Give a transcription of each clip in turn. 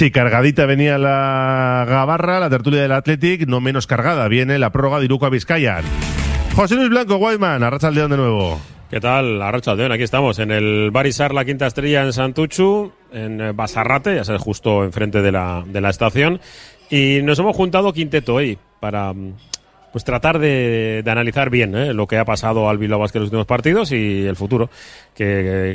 Sí, cargadita venía la Gabarra, la tertulia del Athletic, no menos cargada. Viene la prórroga de Iruko a Vizcayan. José Luis Blanco, Guayman, arracha dedo de nuevo. ¿Qué tal? Arracha Aldeón, aquí estamos en el Barisar, la quinta estrella en Santuchu, en eh, Basarrate, ya sabes, justo enfrente de la, de la estación. Y nos hemos juntado quinteto hoy para mm, pues tratar de, de analizar bien ¿eh? lo que ha pasado al Bilbao Basket en los últimos partidos y el futuro. Que,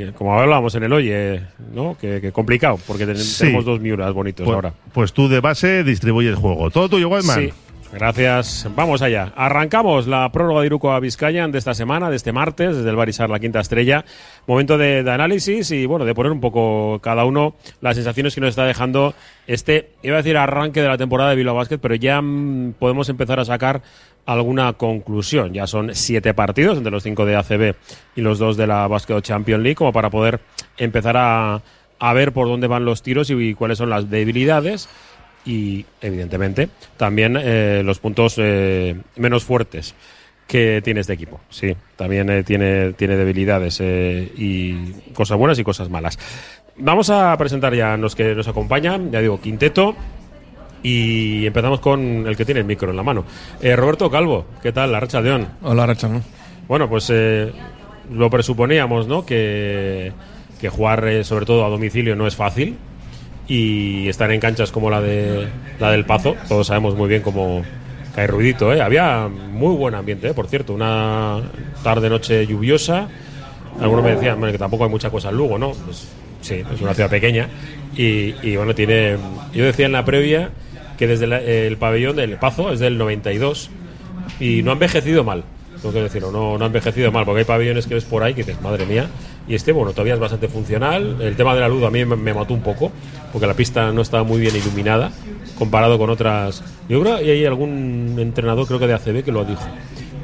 que, como hablábamos en el hoy, eh, ¿no? Que, que complicado, porque ten- Sí. tenemos dos miuras bonitos Pues, ahora. pues tú de base distribuyes el juego. Todo tuyo, Guayman. Sí. Gracias. Vamos allá. Arrancamos la prórroga de Iruko a Vizcaya de esta semana, de este martes, desde el Barisar, la quinta estrella. Momento de, análisis y, bueno, de poner un poco cada uno las sensaciones que nos está dejando este, iba a decir arranque de la temporada de Bilbao Basket, pero ya mm, podemos empezar a sacar alguna conclusión. Ya son siete partidos, entre los cinco de ACB y los dos de la Basket Champions League, como para poder empezar a ver por dónde van los tiros y cuáles son las debilidades y evidentemente también eh, los puntos eh, menos fuertes que tiene este equipo. Sí, también eh, tiene, tiene debilidades eh, y cosas buenas y cosas malas. Vamos a presentar ya a los que nos acompañan, ya digo, quinteto. Y empezamos con el que tiene el micro en la mano. Eh, Roberto Calvo, ¿qué tal? La racha León. Hola, Racha, ¿no? Bueno, pues eh, lo presuponíamos, ¿no? Que, que jugar sobre todo a domicilio no es fácil y estar en canchas como la de la del Pazo, todos sabemos muy bien cómo cae ruidito, ¿eh? Había muy buen ambiente, ¿eh? por cierto, una tarde noche lluviosa. Algunos me decían bueno, que tampoco hay mucha cosa en Lugo, ¿no? Pues, sí, es una ciudad pequeña y, y, bueno, tiene yo decía en la previa que desde la- el pabellón del Pazo es del 92 y no ha envejecido mal. Tengo que decirlo, no, no ha envejecido mal, porque hay pabellones que ves por ahí que dices, madre mía. Y este, bueno, todavía es bastante funcional. El tema de la luz a mí me, mató un poco, porque la pista no estaba muy bien iluminada comparado con otras. Yo creo que hay algún entrenador, creo que de ACB, que lo dijo.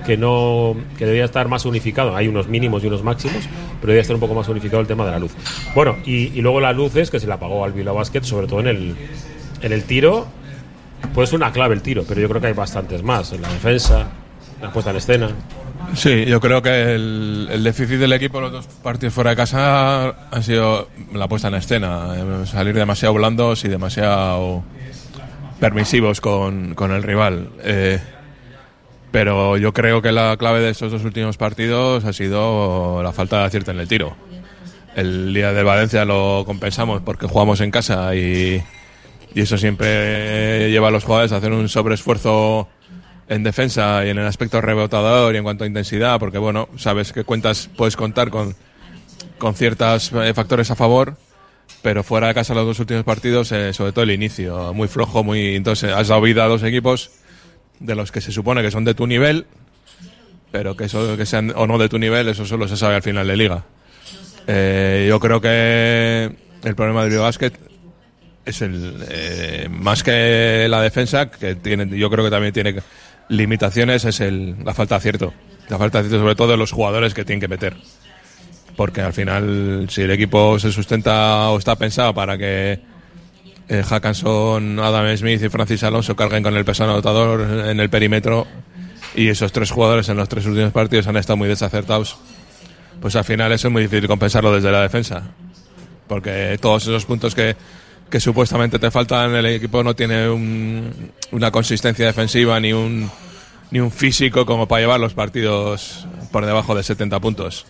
Que no que debía estar más unificado. Hay unos mínimos y unos máximos, pero debía estar un poco más unificado el tema de la luz. Bueno, y, y luego la luz es que se la apagó al Bilbao Basket, sobre todo en el, en el tiro. Pues una clave el tiro, pero yo creo que hay bastantes más. En la defensa, la puesta en escena. Sí, yo creo que el, el déficit del equipo los dos partidos fuera de casa ha sido la puesta en escena. eh, Salir demasiado blandos y demasiado permisivos con, con el rival. Eh, pero yo creo que la clave de estos dos últimos partidos ha sido la falta de acierto en el tiro. El día de Valencia lo compensamos porque jugamos en casa y, y eso siempre lleva a los jugadores a hacer un sobreesfuerzo en defensa y en el aspecto rebotador y en cuanto a intensidad, porque bueno, sabes que cuentas, puedes contar con, con ciertos eh, factores a favor, pero fuera de casa los dos últimos partidos, eh, sobre todo el inicio, muy flojo, muy entonces has dado vida a dos equipos de los que se supone que son de tu nivel, pero que eso que sean o no de tu nivel, eso solo se sabe al final de liga. Eh, yo creo que el problema del Basket es el eh, más que la defensa que tiene yo creo que también tiene limitaciones es el, la falta de acierto. La falta de acierto sobre todo de los jugadores que tienen que meter. Porque al final si el equipo se sustenta o está pensado para que eh, Hackanson, Adam Smith y Francis Alonso carguen con el peso anotador en el perímetro y esos tres jugadores en los tres últimos partidos han estado muy desacertados pues al final eso es muy difícil compensarlo desde la defensa. Porque todos esos puntos que, que supuestamente te faltan, el equipo no tiene un- una consistencia defensiva ni un, ni un físico como para llevar los partidos por debajo de 70 puntos.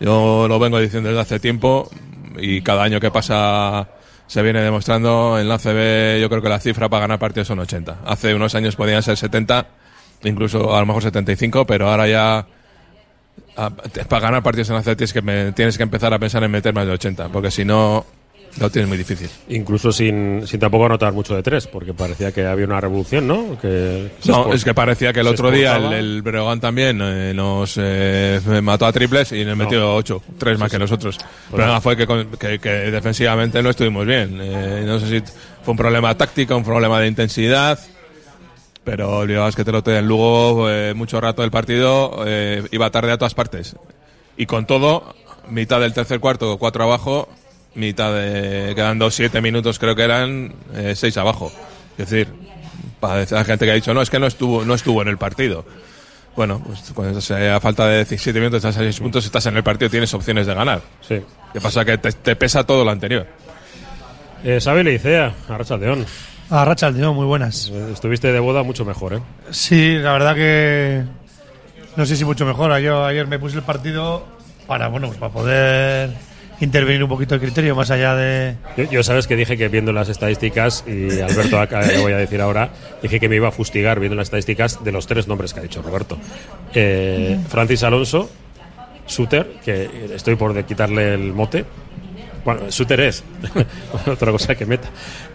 Yo lo vengo diciendo desde hace tiempo y cada año que pasa se viene demostrando en la CB yo creo que la cifra para ganar partidos son 80. Hace unos años podían ser 70, incluso a lo mejor 75, pero ahora ya a- para ganar partidos en la CB tienes que, tienes que empezar a pensar en meter más de 80, porque si no lo tienes muy difícil. Incluso sin, sin tampoco anotar mucho de tres, porque parecía que había una revolución, ¿no? Que No, es que parecía que el otro día el, el Breogán también eh, nos eh, mató a triples y nos metió ocho, tres más que nosotros. El problema fue que, que- que defensivamente no estuvimos bien. Eh, no sé si fue un problema táctico, un problema de intensidad, pero Basket el otro día en Lugo, eh, mucho rato del partido, eh, iba tarde a todas partes. Y con todo, mitad del tercer cuarto, cuatro abajo, mitad de, quedando siete minutos creo que eran, eh, seis abajo. Es decir, para decir a la gente que ha dicho, no, es que no estuvo, no estuvo en el partido. Bueno, pues cuando eh, a falta de 17 minutos, estás a 6 puntos, estás en el partido, tienes opciones de ganar. Sí. ¿Qué pasa? Que te, te pesa todo lo anterior. Eh, Sabe Leicea, Arrachaldeón. A Racha Aldeón, muy buenas. Eh, Estuviste de boda mucho mejor, ¿eh? Sí, la verdad que no sé si mucho mejor. Yo ayer me puse el partido para bueno, pues para poder intervenir un poquito el criterio más allá de Yo, yo sabes que dije que viendo las estadísticas, y Alberto acá le voy a decir ahora, dije que me iba a fustigar viendo las estadísticas de los tres nombres que ha dicho Roberto. Eh, Francis Alonso, Suter, que estoy por de quitarle el mote. Bueno, Suter es, otra cosa que meta.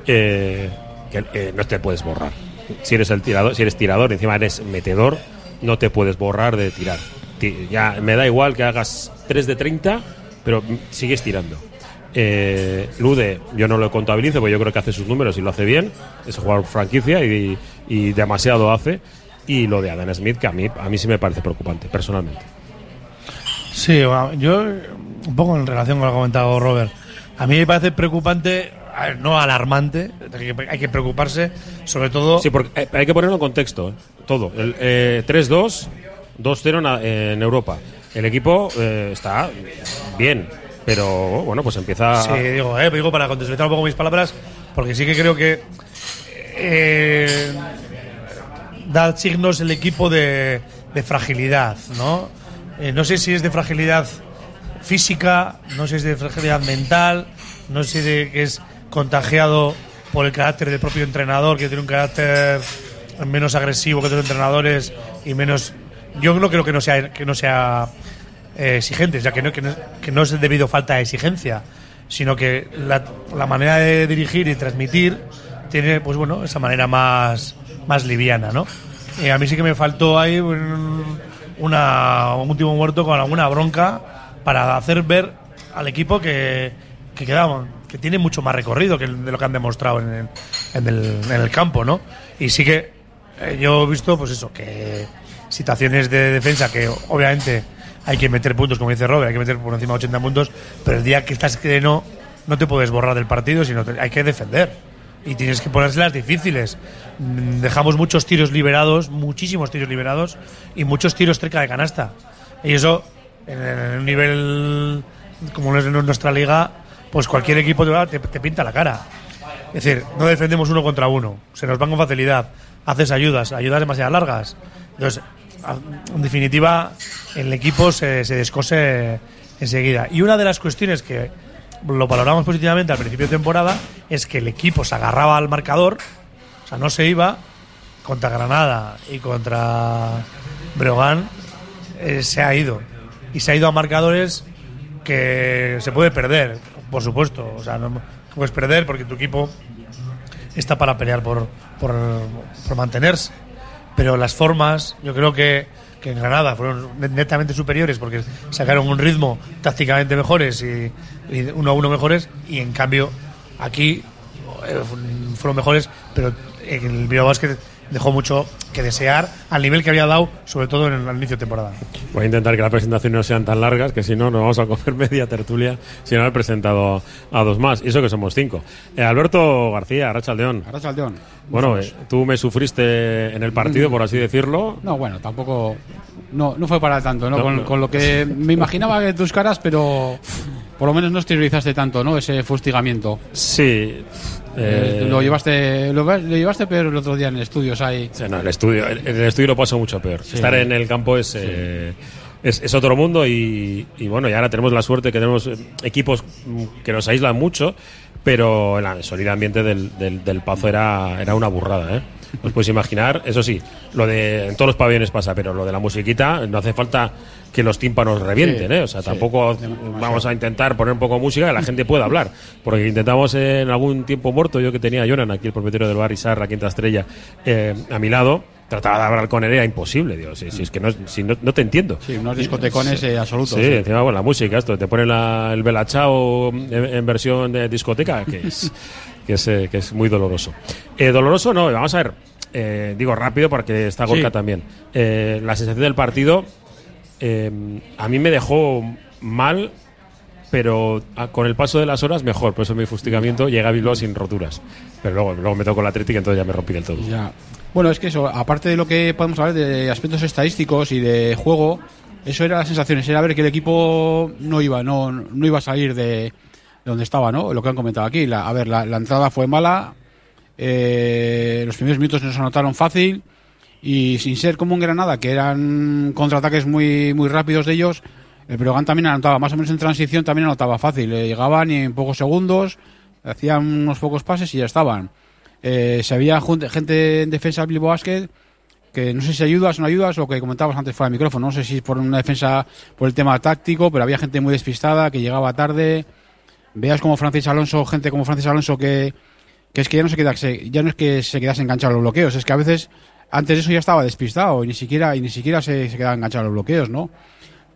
Eh, que eh, no te puedes borrar. Si eres el tirador, si eres tirador, encima eres metedor, no te puedes borrar de tirar. Ti- Ya me da igual que hagas 3 de 30, pero sigues tirando. Eh, Lude, yo no lo contabilizo, porque yo creo que hace sus números y lo hace bien. Es jugador franquicia y, y demasiado hace. Y lo de Adam Smith, que a mí, a mí sí me parece preocupante, personalmente. Sí, bueno, yo un poco en relación con lo que ha comentado Robert. A mí me parece preocupante, no alarmante, hay que, hay que preocuparse, sobre todo. Sí, porque eh, hay que ponerlo en contexto, ¿eh? todo. El, eh, 3-2, 2-0 na- en Europa. El equipo eh, está bien, pero bueno, pues empieza. Sí, digo, eh, digo para contextualizar un poco mis palabras, porque sí que creo que eh, da signos el equipo de, de fragilidad, ¿no? Eh, no sé si es de fragilidad física, no sé si es de fragilidad mental, no sé si es contagiado por el carácter del propio entrenador, que tiene un carácter menos agresivo que otros entrenadores y menos. Yo no creo que no sea que no sea eh, exigente, ya que no, que no, que no es debido falta de exigencia, sino que la, la manera de dirigir y transmitir tiene, pues bueno, esa manera más, más liviana, ¿no? Eh, a mí sí que me faltó ahí un, una, un último muerto con alguna bronca para hacer ver al equipo que, que quedamos, que tiene mucho más recorrido que de lo que han demostrado en el campo, ¿no? Y sí que eh, yo he visto, pues eso, que situaciones de defensa que obviamente hay que meter puntos, como dice Robert, hay que meter por encima de 80 puntos, pero el día que estás que no, no te puedes borrar del partido, sino te- hay que defender. Y tienes que ponérselas difíciles. Mm, Dejamos muchos tiros liberados, muchísimos tiros liberados y muchos tiros cerca de canasta. Y eso, en, un nivel como es en nuestra liga, pues cualquier equipo te- te pinta la cara. Es decir, no defendemos uno contra uno, se nos van con facilidad, haces ayudas, ayudas demasiado largas. Entonces, a- en definitiva, el equipo se, se descose enseguida. Y una de las cuestiones que lo valoramos positivamente al principio de temporada es que el equipo se agarraba al marcador, o sea, no se iba contra Granada y contra Breogán, eh, se ha ido. Y se ha ido a marcadores que se puede perder, por supuesto. O sea, no puedes perder porque tu equipo está para pelear por, por mantenerse. Pero las formas, yo creo que, que en Granada fueron net- netamente superiores porque sacaron un ritmo tácticamente mejores y, uno a uno mejores. Y en cambio, aquí eh, fueron mejores, pero el Bilbao dejó mucho que desear al nivel que había dado, sobre todo en el inicio de temporada. Voy a intentar que las presentaciones no sean tan largas, que si no, nos vamos a comer media tertulia sin haber presentado a dos más. Y eso que somos cinco. Eh, Alberto García, Rachaldeón. Arrachaldeón. Bueno, eh, tú me sufriste en el partido, por así decirlo. No, bueno, tampoco. No, no fue para tanto, ¿no? No, con, no. con lo que me imaginaba de tus caras, pero por lo menos no exteriorizaste tanto, ¿no? Ese fustigamiento. Sí. Eh, lo llevaste lo, lo llevaste peor el otro día en el estudio, ahí. Sí, no, el estudio, en el estudio lo paso mucho peor. Estar en el campo es, eh, es, es otro mundo y, y bueno, y ahora tenemos la suerte que tenemos eh, equipos mm, que nos aíslan mucho, pero el sonido ambiente del, del, del Pazo era, era una burrada, ¿eh? Os podéis imaginar, eso sí, lo de en todos los pabellones pasa, pero lo de la musiquita no hace falta que los tímpanos revienten, Sí, ¿eh? O sea, sí, tampoco vamos a intentar poner un poco de música que la gente pueda hablar, porque intentamos en algún tiempo muerto, yo que tenía a Jonan, aquí el propietario del bar Isar, Quinta Estrella, eh, a mi lado, trataba de hablar con él, era imposible, digo, si, si es que no, si no, no te entiendo. Sí, unos discotecones eh, absolutos. Sí, sí. encima bueno, la música, esto, te ponen la- el Belachao en, en versión de discoteca, que es, que es, eh, que es muy doloroso. Eh, doloroso no, vamos a ver, eh, digo rápido porque está Gorka Sí. también. Eh, la sensación del partido a mí me dejó mal, pero a- con el paso de las horas mejor, por eso mi fustigamiento llega a Bilbao sin roturas. Pero luego, luego me tocó la Atlético, entonces ya me rompí del todo. Ya. Bueno, es que eso, aparte de lo que podemos hablar de aspectos estadísticos y de juego, eso era las sensaciones, era ver que el equipo no iba, no, no iba a salir de, donde estaba, ¿no? Lo que han comentado aquí. La- a ver, la, entrada fue mala, eh, los primeros minutos nos anotaron fácil y sin ser como un Granada, que eran contraataques muy, muy rápidos de ellos, el Breogán también anotaba, más o menos en transición también anotaba fácil. eh, llegaban y en pocos segundos, hacían unos pocos pases y ya estaban. Eh, se había gente en defensa del Bilbao Basket que no sé si ayudas o no ayudas, lo que comentabas antes fuera del micrófono, no sé si por una defensa, por el tema táctico, pero había gente muy despistada, que llegaba tarde. Veas como Francis Alonso, gente como Francis Alonso que, que es que ya no se queda, se- ya no es que se quedase enganchado a los bloqueos, es que a veces antes de eso ya estaba despistado y ni siquiera, y ni siquiera se, se quedaba enganchado a los bloqueos, ¿no?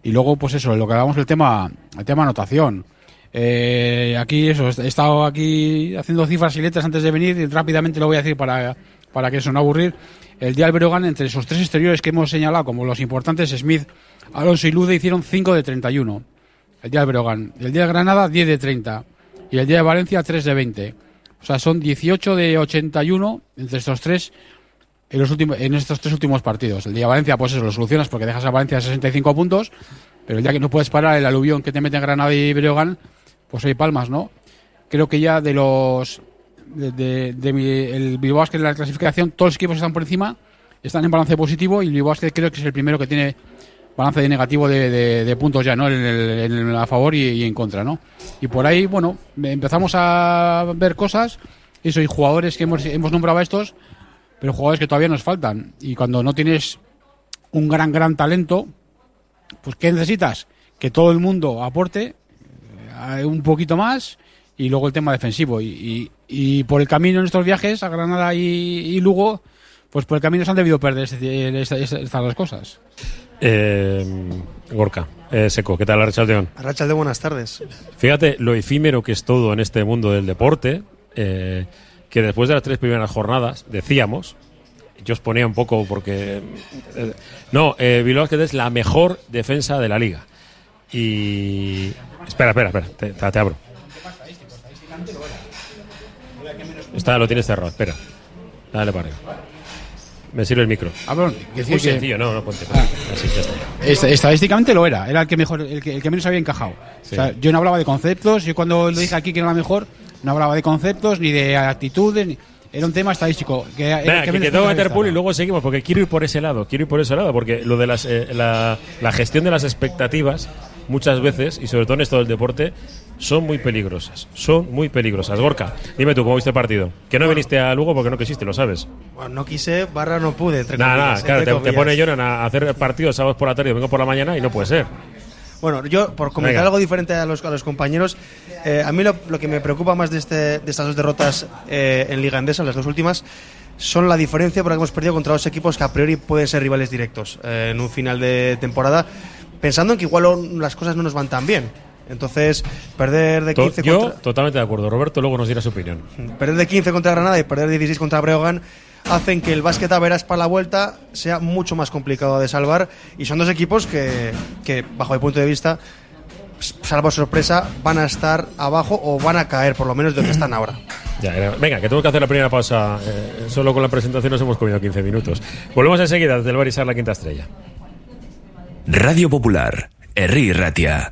Y luego, pues eso, lo que hablamos el tema, el tema anotación. Eh, aquí eso, he estado aquí haciendo cifras y letras antes de venir y rápidamente lo voy a decir para, para que eso no aburrir. El día del entre esos tres exteriores que hemos señalado como los importantes, Smith, Alonso y Lude hicieron 5 de 31. El día del Breogán. El día de Granada, 10 de 30. Y el día de Valencia, 3 de 20. O sea, son 18 de 81 entre estos tres en, los últimos, en estos tres últimos partidos. El día de Valencia, pues eso, lo solucionas porque dejas a Valencia a 65 puntos, pero el día que no puedes parar el aluvión que te mete Granada y Breogán, pues hay palmas, ¿no? Creo que ya de los. de, de- de el Bilbao en la clasificación, todos los equipos están por encima, están en balance positivo y el Bilbao creo que es el primero que tiene balance de negativo de, de- puntos ya, ¿no? En el- en a favor y, en contra, ¿no? Y por ahí, bueno, empezamos a ver cosas, eso, y jugadores que hemos, hemos nombrado a estos, pero jugadores que todavía nos faltan. Y cuando no tienes un gran, gran talento, pues ¿qué necesitas? Que todo el mundo aporte eh, un poquito más y luego el tema defensivo. Y, por el camino en estos viajes a Granada y, y Lugo, pues por el camino se han debido perder este- esta- estas dos cosas. Eh, Gorka, eh, Seco, ¿qué tal, Arrachaldeón? Arrachalde, buenas tardes. Fíjate lo efímero que es todo en este mundo del deporte, eh, que después de las tres primeras jornadas, decíamos, yo os ponía un poco porque... eh, no, eh, Bilbao es la mejor defensa de la liga. Y... Espera, espera, espera, te, te- te abro. Está, lo tienes cerrado, espera. Dale para arriba. Me sirve el micro. Ah, perdón, muy que- sencillo, no, no, ponte. ponte. Así, ya está. Est- Estadísticamente lo era, era el que mejor, el que, el que menos había encajado. Sí. O sea, yo no hablaba de conceptos, yo cuando lo dije aquí que era la mejor, no hablaba de conceptos ni de actitudes, ni- era un tema estadístico. Que, Venga, que, que y luego seguimos, porque quiero ir por ese lado, quiero ir por ese lado, porque lo de las, eh, la, la gestión de las expectativas, muchas veces, y sobre todo en esto del deporte, son muy peligrosas. Son muy peligrosas. Gorka, dime tú, ¿cómo viste el partido? Que no viniste a Lugo porque no quisiste, lo sabes. Bueno, no quise, barra no pude. Entre Nada, nada, claro, te, te pone Jonan a hacer partidos sábados por la tarde y domingo por la mañana y no puede ser. Bueno, yo, por comentar Venga. algo diferente a los, a los compañeros, eh, a mí lo, lo que me preocupa más de, este, de estas dos derrotas eh, en Liga Endesa, las dos últimas, son la diferencia porque hemos perdido contra dos equipos que a priori pueden ser rivales directos eh, en un final de temporada, pensando en que igual las cosas no nos van tan bien. Entonces, perder de To- 15 yo, contra, totalmente de acuerdo. Roberto luego nos dirá su opinión. perder de 15 contra Granada y perder de 16 contra Breogán hacen que el básquet a veras para la vuelta sea mucho más complicado de salvar y son dos equipos que, que bajo mi punto de vista salvo sorpresa van a estar abajo o van a caer por lo menos de donde están ahora Ya, era- venga, que tengo que hacer la primera pausa. Eh, solo con la presentación nos hemos comido 15 minutos. Volvemos enseguida desde el Barisar La Quinta Estrella. Radio Popular, Herri Ratia.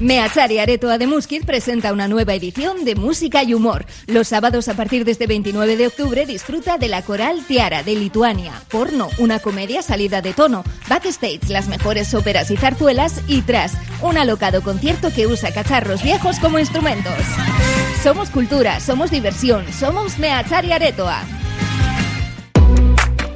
Meachari Aretoa de Muskit presenta una nueva edición de música y humor. Los sábados a partir de este 29 de octubre disfruta de la coral Tiara de Lituania, Porno, una comedia salida de tono, Backstage, las mejores óperas y zarzuelas y Tras, un alocado concierto que usa cacharros viejos como instrumentos. Somos cultura, somos diversión, somos Meachari Aretoa.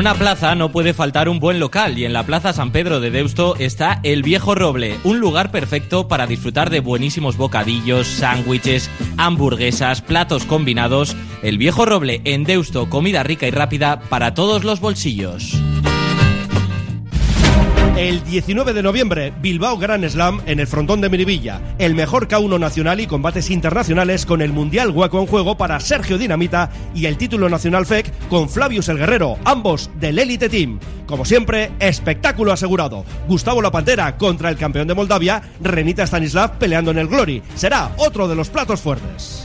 Una plaza no puede faltar un buen local y en la Plaza San Pedro de Deusto está El Viejo Roble, un lugar perfecto para disfrutar de buenísimos bocadillos, sándwiches, hamburguesas, platos combinados. El Viejo Roble en Deusto, comida rica y rápida para todos los bolsillos. El 19 de noviembre, Bilbao Grand Slam en el frontón de Miribilla. El mejor K1 nacional y combates internacionales con el Mundial Hueco en juego para Sergio Dinamita y el título nacional FEC con Flavius el Guerrero, ambos del Elite Team. Como siempre, espectáculo asegurado. Gustavo La Pantera contra el campeón de Moldavia, Renita Stanislav peleando en el Glory. Será otro de los platos fuertes.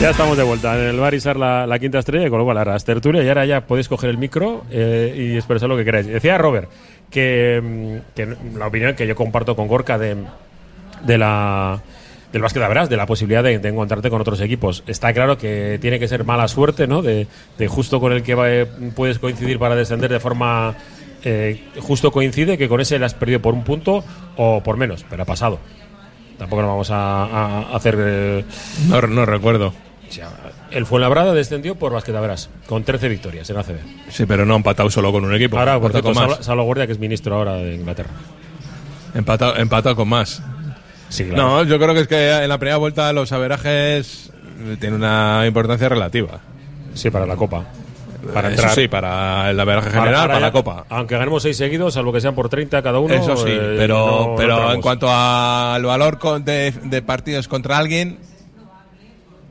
Ya estamos de vuelta en el bar Isar la, la quinta estrella, con lo cual ahora las tertulias y ahora ya podéis coger el micro eh, y expresar lo que queráis. Decía Robert que, mm, que la opinión que yo comparto con Gorka de, la del básquet de de la posibilidad de, encontrarte con otros equipos. Está claro que tiene que ser mala suerte, ¿no? De, de justo con el que va- eh, puedes coincidir para descender de forma eh, justo coincide que con ese le has perdido por un punto o por menos, pero ha pasado. Tampoco nos vamos a, hacer. eh, no recuerdo. El Fuenlabrada descendió por Basquetaveras, con 13 victorias en ACB. Sí, pero no ha empatado solo con un equipo. Ahora, por cierto. Salo, Guardia, que es ministro ahora de Inglaterra. Empatado, empatado con más. Sí, claro. No, yo creo que es que en la primera vuelta los averajes tienen una importancia relativa. Sí, para la Copa. Para Eso entrar. sí, para el averaje general, para la Copa. Aunque ganemos seis seguidos, salvo que sean por 30 cada uno. Eso sí, eh, pero, no- pero en cuanto al valor de partidos contra alguien,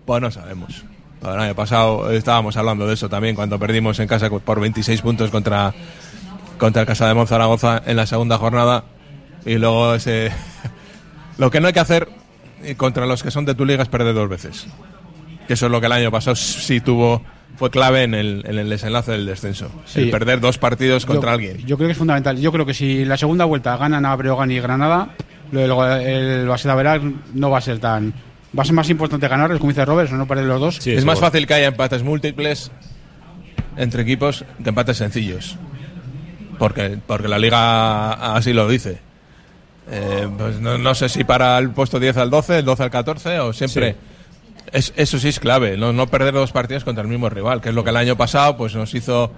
pues no sabemos. El año pasado estábamos hablando de eso también cuando perdimos en casa por 26 puntos contra, contra el Casa de Monzaragoza en la segunda jornada. Y luego ese. Lo que no hay que hacer eh, contra los que son de tu liga es perder dos veces. Que eso es lo que el año pasado sí tuvo. Fue clave en el, en el desenlace del descenso. Sí. El perder dos partidos contra yo, alguien. Yo creo que es fundamental. Yo creo que si la segunda vuelta ganan a Breogán y Granada, lo del el Veras no va a ser tan. Va a ser más importante ganar, como dice Roberts, o no perder los dos. es más fácil que haya empates múltiples entre equipos que empates sencillos. Porque, porque la liga así lo dice. Eh, pues no, no sé si para el puesto 10 al 12, el 12 al 14 o siempre. Es, eso sí es clave, no, no perder dos partidos contra el mismo rival, que es lo que el año pasado pues nos hizo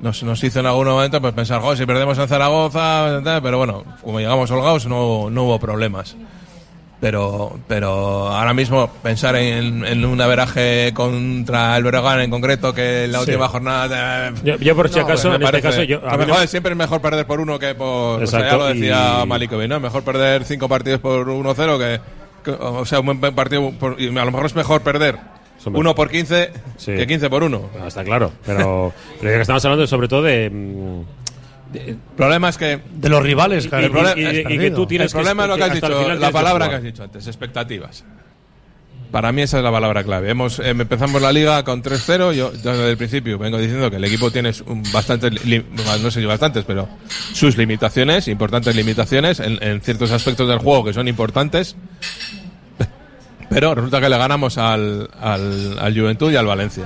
nos, nos hizo en algún momento pues pensar, "Jo, si perdemos en Zaragoza, tal", pero bueno, como llegamos holgados no, no hubo problemas. Pero, pero ahora mismo pensar en, en un averaje contra el Breogán en concreto que en la Sí. última jornada. eh, Yo- yo por si acaso, me en este caso, yo- a mí mejor- no- siempre es mejor perder por uno que por. o sea, ya Exacto, lo decía y- Malikovic, ¿no? Mejor perder cinco partidos por 1-0 que, que- O sea, un buen partido. por- y a lo mejor es mejor perder uno por 15 Sí. que 15 por uno. Ah, está claro. Pero, pero ya que estamos hablando sobre todo de. El problema es que. De los rivales, claro. y- El problema- y- y- y que tú tienes el problema que- es lo que has dicho, la palabra que has dicho antes, expectativas. Para mí esa es la palabra clave. Hemos, eh, empezamos la liga con 3-0. Yo, yo desde el principio vengo diciendo que el equipo tiene un bastante, li- no sé si bastantes, pero sus limitaciones, importantes limitaciones en, en ciertos aspectos del juego que son importantes. Pero resulta que le ganamos al, al, al Juventud y al Valencia.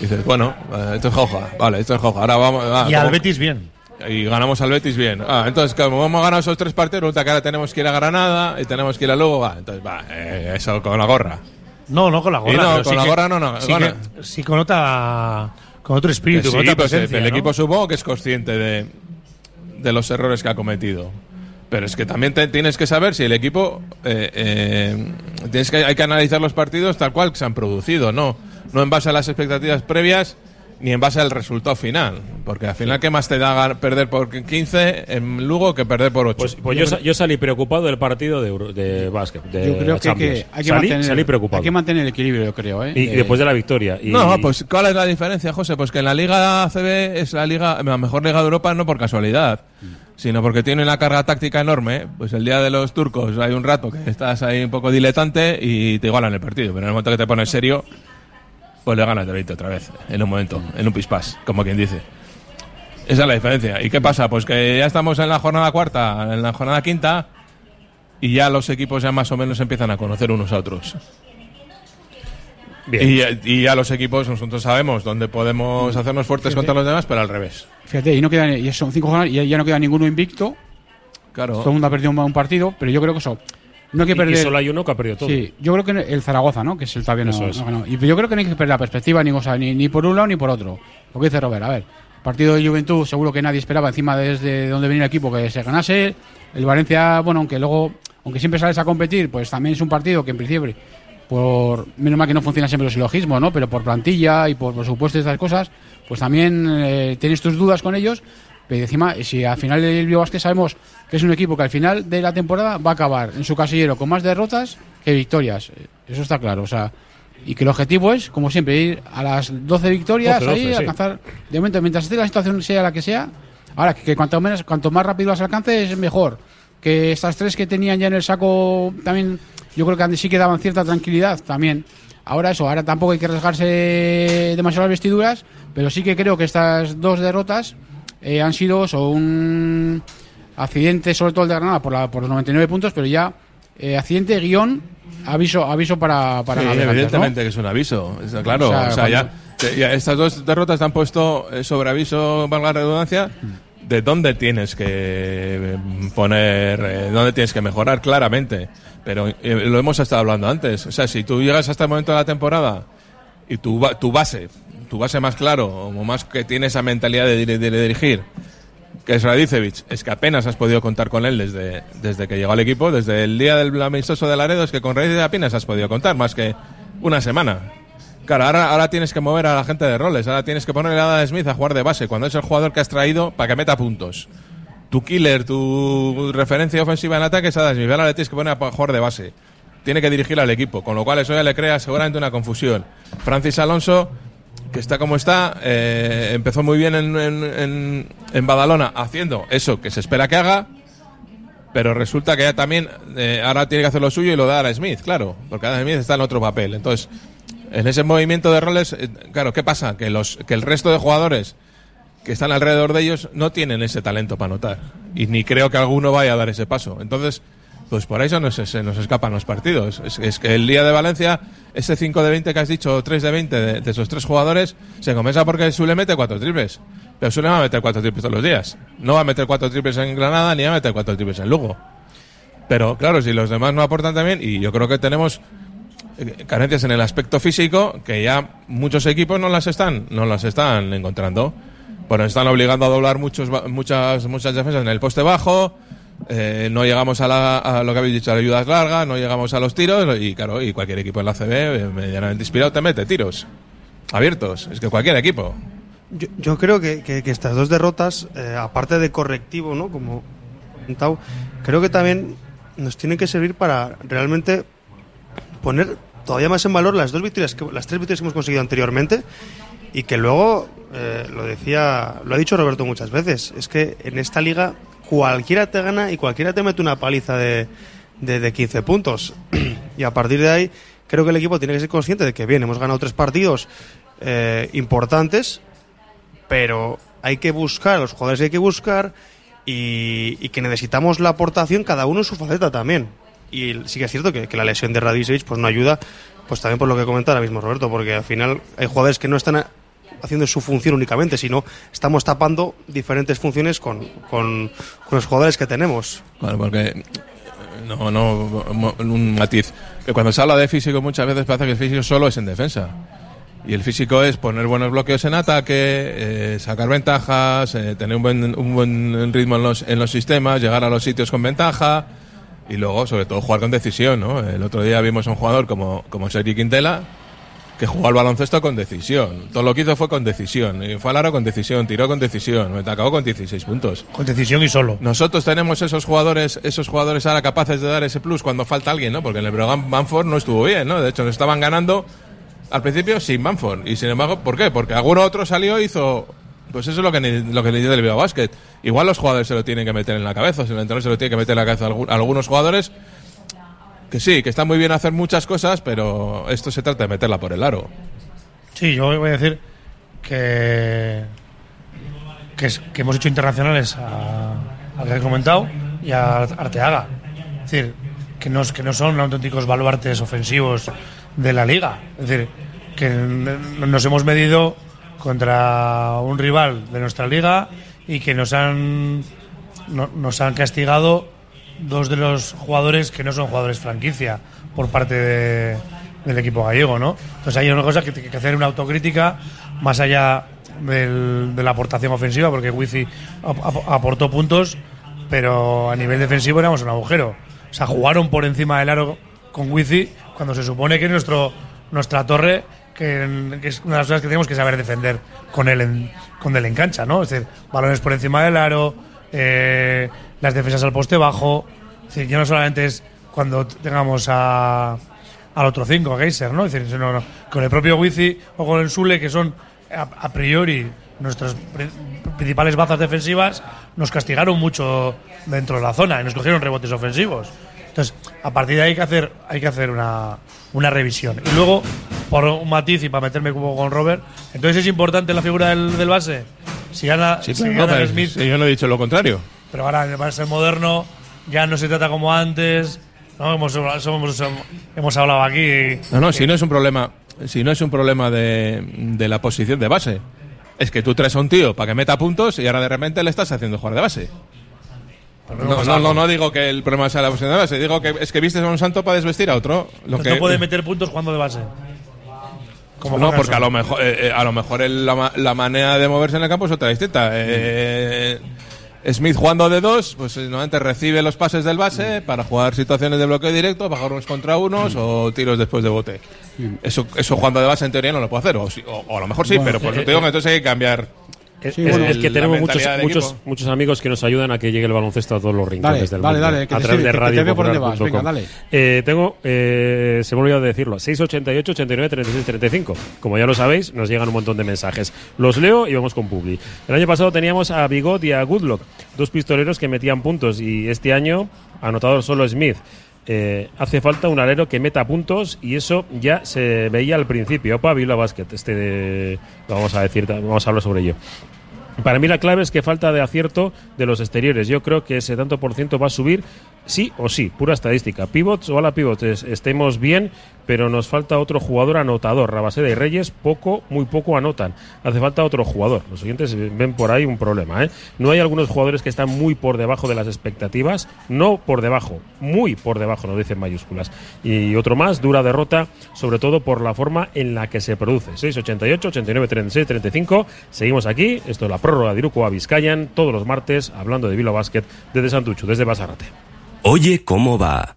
Dices, bueno, eh, esto es Joja, vale, esto es Joja. Ahora vamos. ah, Y al Betis bien. y ganamos al Betis bien. Ah, entonces, como hemos ganado esos tres partidos, resulta que ahora tenemos que ir a Granada y tenemos que ir a Lugo. Entonces, va, eh, eso con la gorra. No, no con la gorra. Y no, con sí la que- gorra no, no, Sí, que- sí con otra, con otro espíritu, Que con sí, otra pues, presencia. el ¿no? equipo supongo que es consciente de, de los errores que ha cometido. Pero es que también te- tienes que saber si el equipo. eh, eh, tienes que, hay que analizar los partidos tal cual se han producido, no, no en base a las expectativas previas ni en base al resultado final. Porque al final, ¿qué más te da perder por 15 en Lugo que perder por 8? Pues, pues yo, sa- yo salí preocupado del partido de, Euro- de básquet. De Yo creo que, hay que- Champions. hay que salí, mantener, salí preocupado. hay que mantener el equilibrio, yo creo. ¿eh? y, y Eh, después de la victoria. Y, No, pues ¿cuál es la diferencia, José? Pues que en la Liga ACB es la liga, la mejor liga de Europa no por casualidad, sino porque tiene una carga táctica enorme. Pues el día de los turcos hay un rato que estás ahí un poco diletante y te igualan el partido, pero en el momento que te pones serio, pues le ganas de 20 otra vez, en un momento, en un pispás, como quien dice. Esa es la diferencia. ¿Y qué pasa? Pues que ya estamos en la jornada cuarta, en la jornada quinta, y ya los equipos ya más o menos empiezan a conocer unos a otros. Y, y ya los equipos, nosotros sabemos dónde podemos hacernos fuertes contra los demás, pero al revés. Fíjate, y no quedan, y son cinco jornadas y ya- ya no queda ninguno invicto. Claro. Todo el mundo ha perdido un, un partido, pero yo creo que eso. No hay que Y- y perder. solo hay uno que ha perdido todo. Sí, yo creo que el Zaragoza, ¿no? Que es el todavía no, Eso es. no ganó. Y yo creo que no hay que perder la perspectiva ni, o sea, ni, ni por un lado ni por otro. Lo que dice Robert, a ver. Partido de Juventud, seguro que nadie esperaba encima desde donde venía el equipo que se ganase. El Valencia, bueno, aunque luego, aunque siempre sales a competir, pues también es un partido que en principio, por menos mal que no funciona siempre los silogismos, ¿no? Pero por plantilla y por presupuesto y estas cosas, pues también eh, tienes tus dudas con ellos. Pero encima, si al final el Bilbao Basket sabemos que es un equipo que al final de la temporada va a acabar en su casillero con más derrotas que victorias. Eh, Eso está claro. O sea, y que el objetivo es, como siempre, ir a las 12 victorias 12, ahí, 12, sí. alcanzar. De momento, mientras esté la situación sea la que sea, ahora que, que cuanto menos, cuanto más rápido las alcances, es mejor. Que estas tres que tenían ya en el saco también, yo creo que antes sí que daban cierta tranquilidad también. Ahora eso, ahora tampoco hay que arriesgarse demasiado las vestiduras, pero sí que creo que estas dos derrotas eh, han sido eso, un accidente, sobre todo el de Granada, por, la, por los 99 puntos, pero ya eh, accidente, guion, aviso aviso para, para Sí, evidentemente que es un aviso, está claro. O sea, O sea, ya, ya estas dos derrotas te han puesto eh, sobre aviso, valga la redundancia, de dónde tienes que eh, poner, eh, dónde tienes que mejorar claramente. Pero eh, lo hemos estado hablando antes. O sea, si tú llegas hasta el momento de la temporada y tu, tu base, tu base más claro, o más que tiene esa mentalidad de, dir- de dirigir, que es Radicevic, es que apenas has podido contar con él desde, desde que llegó al equipo, desde el día del amistoso de Laredo, es que con Radicevic apenas has podido contar, más que una semana. Claro, ahora, ahora tienes que mover a la gente de roles, ahora tienes que ponerle a Adam Smith a jugar de base, cuando es el jugador que has traído para que meta puntos. Tu killer, tu referencia ofensiva en ataque es Adam Smith, ahora le tienes que poner a jugar de base. Tiene que dirigir al equipo, con lo cual eso ya le crea seguramente una confusión. Francis Alonso, que está como está, eh, empezó muy bien en, en, en- en Badalona haciendo eso que se espera que haga, pero resulta que ya también eh, ahora tiene que hacer lo suyo y lo da a Smith, claro, porque Adam Smith está en otro papel. Entonces, en ese movimiento de roles, eh, claro, ¿qué pasa? Que, los, que el resto de jugadores que están alrededor de ellos no tienen ese talento para anotar. Y ni creo que alguno vaya a dar ese paso. Entonces, pues por eso nos, se nos escapan los partidos. Es, es que el día de Valencia, ese 5 de 20 que has dicho, o 3 de 20 de, de esos tres jugadores, se comienza porque Sule mete cuatro triples. Pero Sule va a meter cuatro triples todos los días. No va a meter cuatro triples en Granada, ni va a meter cuatro triples en Lugo. Pero claro, si los demás no aportan también, y yo creo que tenemos eh, carencias en el aspecto físico que ya muchos equipos no las están no las están encontrando bueno están obligando a doblar muchos muchas muchas defensas en el poste bajo eh, no llegamos a, la- lo que habéis dicho a las ayudas largas no llegamos a los tiros y claro y cualquier equipo en la CB eh, medianamente inspirado te mete tiros abiertos es que cualquier equipo Yo, creo que, estas dos derrotas, eh, aparte de correctivo, ¿no? Como comentado, creo que también nos tienen que servir para realmente poner todavía más en valor las dos victorias, que, las tres victorias que hemos conseguido anteriormente y que luego, lo decía, lo ha dicho Roberto muchas veces, es que en esta liga cualquiera te gana y cualquiera te mete una paliza de, de, de 15 puntos. y a partir de ahí, creo que el equipo tiene que ser consciente de que, bien, hemos ganado tres partidos eh, importantes, pero hay que buscar, los jugadores hay que buscar y, que necesitamos la aportación cada uno en su faceta también. Y sí que es cierto que, que la lesión de Radicevic pues no ayuda, pues también por lo que comentaba ahora mismo Roberto, porque al final hay jugadores que no están haciendo su función únicamente, sino estamos tapando diferentes funciones con, con, con los jugadores que tenemos. Bueno, porque no, no, mo- un matiz. Que cuando se habla de físico muchas veces parece que el físico solo es en defensa. Y el físico es poner buenos bloqueos en ataque, eh, sacar ventajas, eh, tener un buen, un buen ritmo en los, en los sistemas, llegar a los sitios con ventaja y luego, sobre todo, jugar con decisión. ¿no? El otro día vimos a un jugador como, como Sergi Quintela que jugó al baloncesto con decisión. Todo lo que hizo fue con decisión. Y fue al aro con decisión, tiró con decisión, me acabó con 16 puntos. Con decisión y solo. Nosotros tenemos esos jugadores, esos jugadores ahora capaces de dar ese plus cuando falta alguien, ¿no? Porque en el Breogán Banford no estuvo bien, ¿no? De hecho, nos estaban ganando al principio sin Banford. Y sin embargo, ¿por qué? Porque alguno otro salió hizo. Pues eso es lo que, lo que le dio el Bilbao Basket. Igual los jugadores se lo tienen que meter en la cabeza, o si el entrenador se lo tiene que meter en la cabeza a algunos jugadores. Que sí, que está muy bien hacer muchas cosas, pero esto se trata de meterla por el aro. Sí, yo voy a decir que que, hemos hecho internacionales a- al que he comentado y a Arteaga. Es decir, que no, que no son auténticos baluartes ofensivos de la liga. Es decir, que nos hemos medido contra un rival de nuestra liga y que nos han, no- nos han castigado dos de los jugadores que no son jugadores franquicia por parte de- del equipo gallego, ¿no? Entonces hay una cosa que tiene que hacer una autocrítica más allá del- de la aportación ofensiva, porque Wifi ap- ap- aportó puntos, pero a nivel defensivo éramos un agujero. O sea, jugaron por encima del aro con Wifi cuando se supone que nuestro, nuestra torre, que, que es una de las cosas que tenemos que saber defender con él en, con él en cancha, ¿no? Es decir, balones por encima del aro, eh, las defensas al poste bajo. Es decir, ya no solamente es cuando tengamos a, al otro 5, a Geyser, ¿no? Es decir, sino, no, con el propio Wifi o con el Sule, que son a, a priori nuestras pri- principales bazas defensivas, nos castigaron mucho dentro de la zona y nos cogieron rebotes ofensivos. Entonces, a partir de ahí hay que hacer, hay que hacer una, una revisión. Y luego, por un matiz y para meterme como con Robert, entonces es importante la figura del, del base. Si gana, Sí, si claro, gana no, Smith, yo no he dicho lo contrario. Pero ahora el base moderno ya no se trata como antes. ¿no? Hemos, hemos, hemos hablado aquí. No, no, si no es un problema, si no es un problema de, de la posición de base. Es que tú traes a un tío para que meta puntos y ahora de repente le estás haciendo jugar de base. No, no, no, no digo que el problema sea la posición de base, digo que es que vistes a un santo para desvestir a otro. Lo no que, puede meter puntos jugando de base. Como no, porque a lo mejor, eh, eh, a lo mejor el- la, la manera de moverse en el campo es otra distinta. Eh, Smith jugando de dos, pues eh, normalmente recibe los pases del base para jugar situaciones de bloqueo directo, bajar unos contra unos o tiros después de bote. Eso, eso jugando de base en teoría no lo puede hacer, o, o- o a lo mejor sí, Bueno, pero por eso eh, te digo eh, que entonces hay que cambiar. Es, el- es- es que tenemos muchos, muchos, muchos amigos que nos ayudan a que llegue el baloncesto a todos los rincones del dale, mundo. dale, que a te través de que te radio veo por dónde vas, venga, dale. Eh, tengo, eh, se me ha olvidado de decirlo, 688 89 36 35. Como ya lo sabéis, nos llegan un montón de mensajes. Los leo y vamos con Publi. El año pasado teníamos a Bigot y a Goodlock, dos pistoleros que metían puntos y este año anotador solo Smith. Eh, hace falta un alero que meta puntos y eso ya se veía al principio. Opa, Vila Basket, este de- vamos a decir, vamos a hablar sobre ello. Para mí la clave es que falta de acierto de los exteriores. Yo creo que ese tanto por ciento va a subir sí o sí, pura estadística. Pivots o a la pivots es- estemos bien, pero nos falta otro jugador anotador. Rabaseda y Reyes poco, muy poco anotan. Hace falta otro jugador. Los oyentes ven por ahí un problema. ¿eh? No hay algunos jugadores que están muy por debajo de las expectativas. No por debajo, muy por debajo, nos dicen mayúsculas. Y otro más, dura derrota, sobre todo por la forma en la que se produce. 688, 89, 36, 35. Seguimos aquí. Esto es la prórroga de Iruko a Vizcayan, todos los martes, hablando de Vilo Basket desde Santuchu, desde Basarate. Oye, ¿cómo va?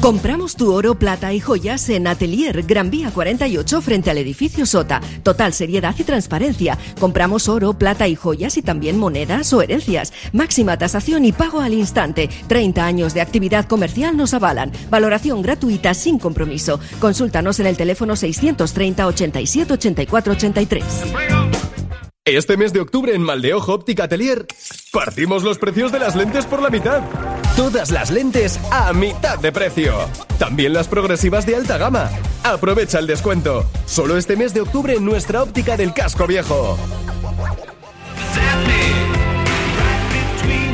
Compramos tu oro, plata y joyas en Atelier Gran Vía 48 frente al edificio Sota. Total seriedad y transparencia. Compramos oro, plata y joyas y también monedas o herencias. Máxima tasación y pago al instante. 30 años de actividad comercial nos avalan. Valoración gratuita sin compromiso. Consúltanos en el teléfono 630 87 84 83. Este mes de octubre en Maldeojo Óptica Atelier partimos los precios de las lentes por la mitad. Todas las lentes a mitad de precio. También las progresivas de alta gama. Aprovecha el descuento. Solo este mes de octubre en nuestra óptica del casco viejo.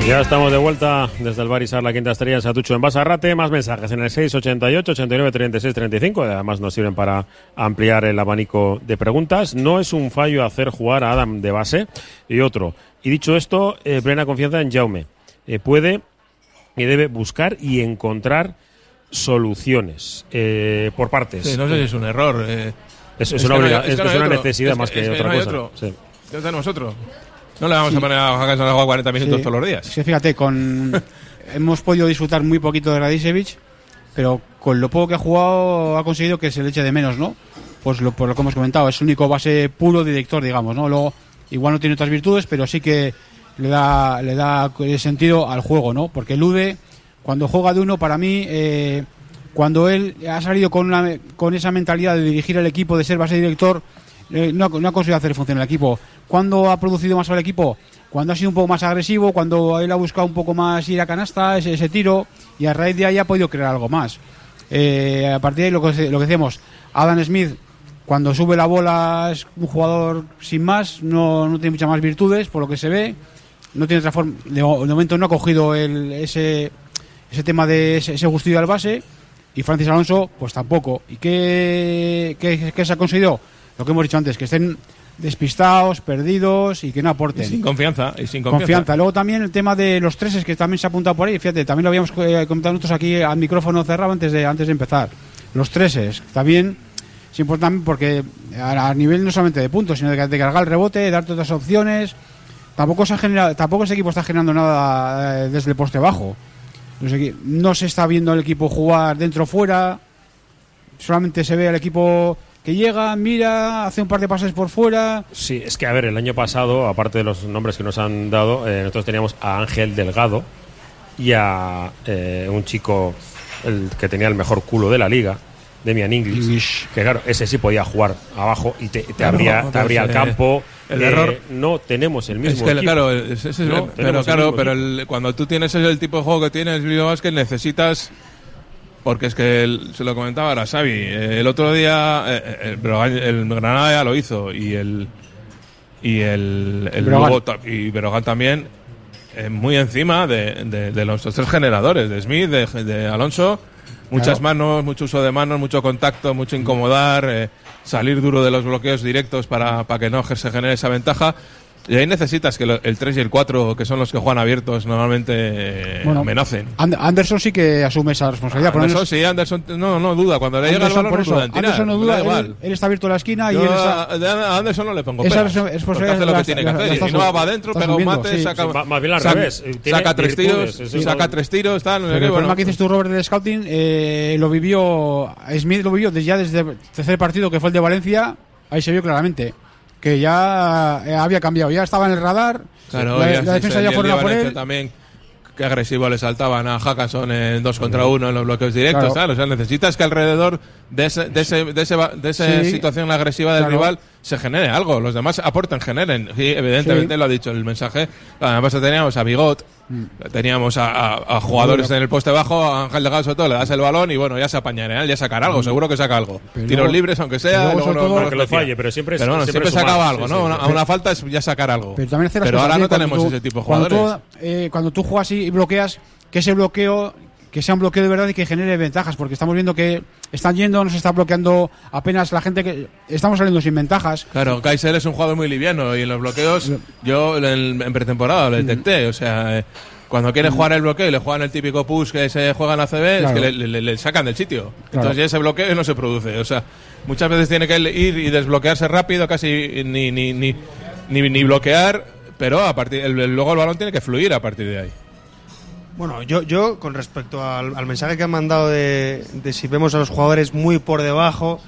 Ya estamos de vuelta desde el Barisar, la quinta estrella en Satucho en Basarrate. Más mensajes en el 688 89 36 35. Además nos sirven para ampliar el abanico de preguntas. No es un fallo hacer jugar a Adam de base. Y otro. Y dicho esto, eh, plena confianza en Jaume. Eh, puede y debe buscar y encontrar soluciones eh, por partes. Sí, no sé si es un error. Es- una no hay- obliga- es que no es hay una otro. necesidad Es más que otra cosa. Sí. ¿Qué tenemos otro? No le vamos a poner a Hakason a jugar 40 minutos Sí. todos los días. Que fíjate, con hemos podido disfrutar muy poquito de Radicevic, pero con lo poco que ha jugado ha conseguido que se le eche de menos, ¿no? Pues lo, por lo que hemos comentado, es el único base puro director, digamos, ¿no? Luego, igual no tiene otras virtudes, pero sí que le da, le da sentido al juego, ¿no? Porque Lude, cuando juega de uno, para mí, eh, cuando él ha salido con, una, con esa mentalidad de dirigir el equipo, de ser base director, eh, no, no ha conseguido hacer funcionar el equipo. ¿Cuándo ha producido más al equipo? Cuando ha sido un poco más agresivo, cuando él ha buscado un poco más ir a canasta, ese, ese tiro, y a raíz de ahí ha podido crear algo más. Eh, a partir de ahí, lo que, lo que decíamos, Adam Smith, cuando sube la bola, es un jugador sin más, no, no tiene muchas más virtudes, por lo que se ve. No tiene otra forma. De momento no ha cogido el, ese, ese tema de ese, ese gustillo al base. Y Francis Alonso, pues tampoco. ¿Y qué, qué- qué se ha conseguido? Lo que hemos dicho antes, que estén despistados, perdidos y que no aporten. Y sin confianza. Y sin Confianza. confianza. Luego también el tema de los treses que también se ha apuntado por ahí. Fíjate, también lo habíamos eh, comentado nosotros aquí al micrófono cerrado antes de antes de empezar. Los treses también es importante porque a, a nivel no solamente de puntos, sino de, de cargar el rebote, de darte otras opciones. Tampoco se ha generado, tampoco ese equipo está generando nada eh, desde el poste bajo. No, sé no se está viendo el equipo jugar dentro o fuera. Solamente se ve al equipo que llega, mira, hace un par de pases por fuera. Sí, es que a ver, el año pasado, aparte de los nombres que nos han dado, eh, nosotros teníamos a Ángel Delgado y a eh, un chico el que tenía el mejor culo de la liga, Demian English, que claro, ese sí podía jugar abajo y te, te Claro, abría, te abría el eh, campo. el Eh, error- No tenemos el mismo Es que, equipo. claro, es- es- es- No, pero el claro, mismo pero el- cuando tú tienes el tipo de juego que tienes, Bilbao Basket, necesitas. Porque es que el- se lo comentaba ahora Xavi. eh, el otro día, eh, eh, el, el Granada ya lo hizo y el. Y el. el. Lugo y Brogan también. eh, muy encima de, de- de los tres generadores, de Smith, de, de Alonso. Muchas Claro. manos, mucho uso de manos, mucho contacto, mucho incomodar, eh, salir duro de los bloqueos directos para, para que no se genere esa ventaja. Y ahí necesitas que lo- el 3 y el 4, que son los que juegan abiertos, normalmente eh, Bueno, amenacen. And- Anderson sí que asume esa responsabilidad. Anderson, menos- sí, Anderson, no, no duda. Cuando le llega el Anderson, balón, por no eso, duda en tirar. Anderson no duda, da él, igual. él está abierto a la esquina y él está, a- de a Anderson no le pongo Esa pegas. es- es Porque responsabilidad hace lo la- que la- hacer. la Y si no va adentro, pega un mate, sí. saca, Más- más bien al saca- revés. Eh, tiene saca tres tiros, saca tres tiros, tal. no sé Pero qué, el bueno. problema que dices tú, Robert, del scouting, eh, lo vivió, Smith lo vivió desde, ya desde el tercer partido, que fue el de Valencia, ahí se vio claramente que ya eh, había cambiado, ya estaba en el radar, Claro, la, ya la defensa ya fueron a por él. también qué agresivo le saltaban a Hackason en dos contra uno en los bloqueos directos, Claro. tal. O sea, necesitas que alrededor de ese, de ese, de ese, de esa Sí. situación agresiva del Claro. rival se genere algo. Los demás aporten, generen. Sí, evidentemente Sí. lo ha dicho el mensaje. Además teníamos a Bigot, teníamos a, a- a jugadores Bueno. en el poste bajo, a Ángel Delgado sobre todo, le das el balón y bueno, ya se apañará, él ya sacará algo, seguro que saca algo. Pero Tiros libres, aunque sea, no- todo- no Aunque lo falle, pero siempre Pero bueno, siempre siempre, sumar, sacaba algo, sí, ¿no? sí. Una, a una falta es ya sacar algo. Pero también hace Pero ahora no cuando tenemos tú- ese tipo de cuando jugadores. tú, eh, cuando tú juegas y bloqueas, que ese bloqueo que sea un bloqueo de verdad y que genere ventajas, porque estamos viendo que están yendo, nos está bloqueando apenas la gente que estamos saliendo sin ventajas. Claro, Kaiser es un jugador muy liviano y en los bloqueos yo en, en pretemporada lo detecté. O sea, eh, cuando quiere jugar el bloqueo y le juegan el típico push que se juega en ACB, es Claro. que le, le- le sacan del sitio. Claro. Entonces ya ese bloqueo no se produce. O sea, muchas veces tiene que ir y desbloquearse rápido, casi ni, ni, ni, ni, ni bloquear, pero a partir el- luego el balón tiene que fluir a partir de ahí. Bueno, yo, yo con respecto al, al mensaje que han mandado de, de si vemos a los jugadores muy por debajo.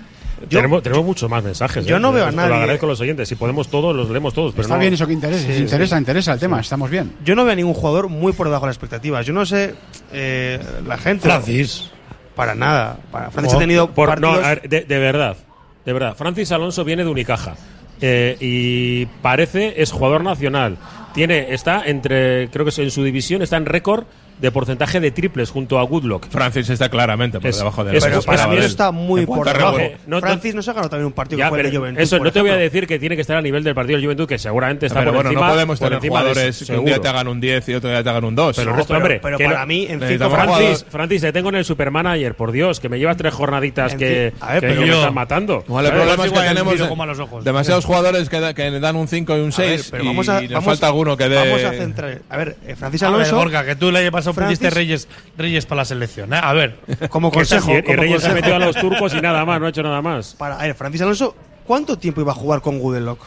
Yo, tenemos, tenemos muchos más mensajes. yo ¿eh? no veo a nadie- Lo agradezco a los oyentes. Si podemos todos, los leemos todos. Pero Está no- bien eso que interesa, Sí, interesa, sí. interesa el tema, estamos bien. yo no veo a ningún jugador muy por debajo de las expectativas. Yo no sé, eh, la gente. Francis. Para nada. Para, Francis ha tenido por- no, partidos- a ver, de, de verdad, de verdad. Francis Alonso viene de Unicaja eh, y parece es jugador nacional. Tiene está entre creo que en su división está en récord de porcentaje de triples junto a Goodlock. Francis está claramente por Es- debajo de es- Pero para mí es- no está muy por debajo. No, no- Francis no se ha ganado también un partido Ya, que fue el Juventud. eso no te voy a decir que tiene que estar a nivel del partido del Juventud, que seguramente está Pero por bueno, encima. no podemos tener encima de- jugadores que un día seguro. te hagan un 10 y otro día te hagan un 2. Pero resto, pero- hombre, pero para mí, en partidos- Francis, Francis, te tengo en el supermanager, por Dios, que me llevas tres jornaditas En que, fin, a ver, que pero me están matando. El problema es que tenemos demasiados jugadores que, que dan un 5 y un A ver, 6 pero y vamos a, nos falta alguno que dé... Vamos a centrar. A ver, eh, Francis Alonso. Que tú le hayas pasado Francis- Reyes, Reyes para la selección. ¿eh? A ver, como consejo. y como Reyes se ha consejo. metido a los turcos y nada más, no ha hecho nada más. Para, a ver, Francis Alonso, ¿cuánto tiempo iba a jugar con Gudelock?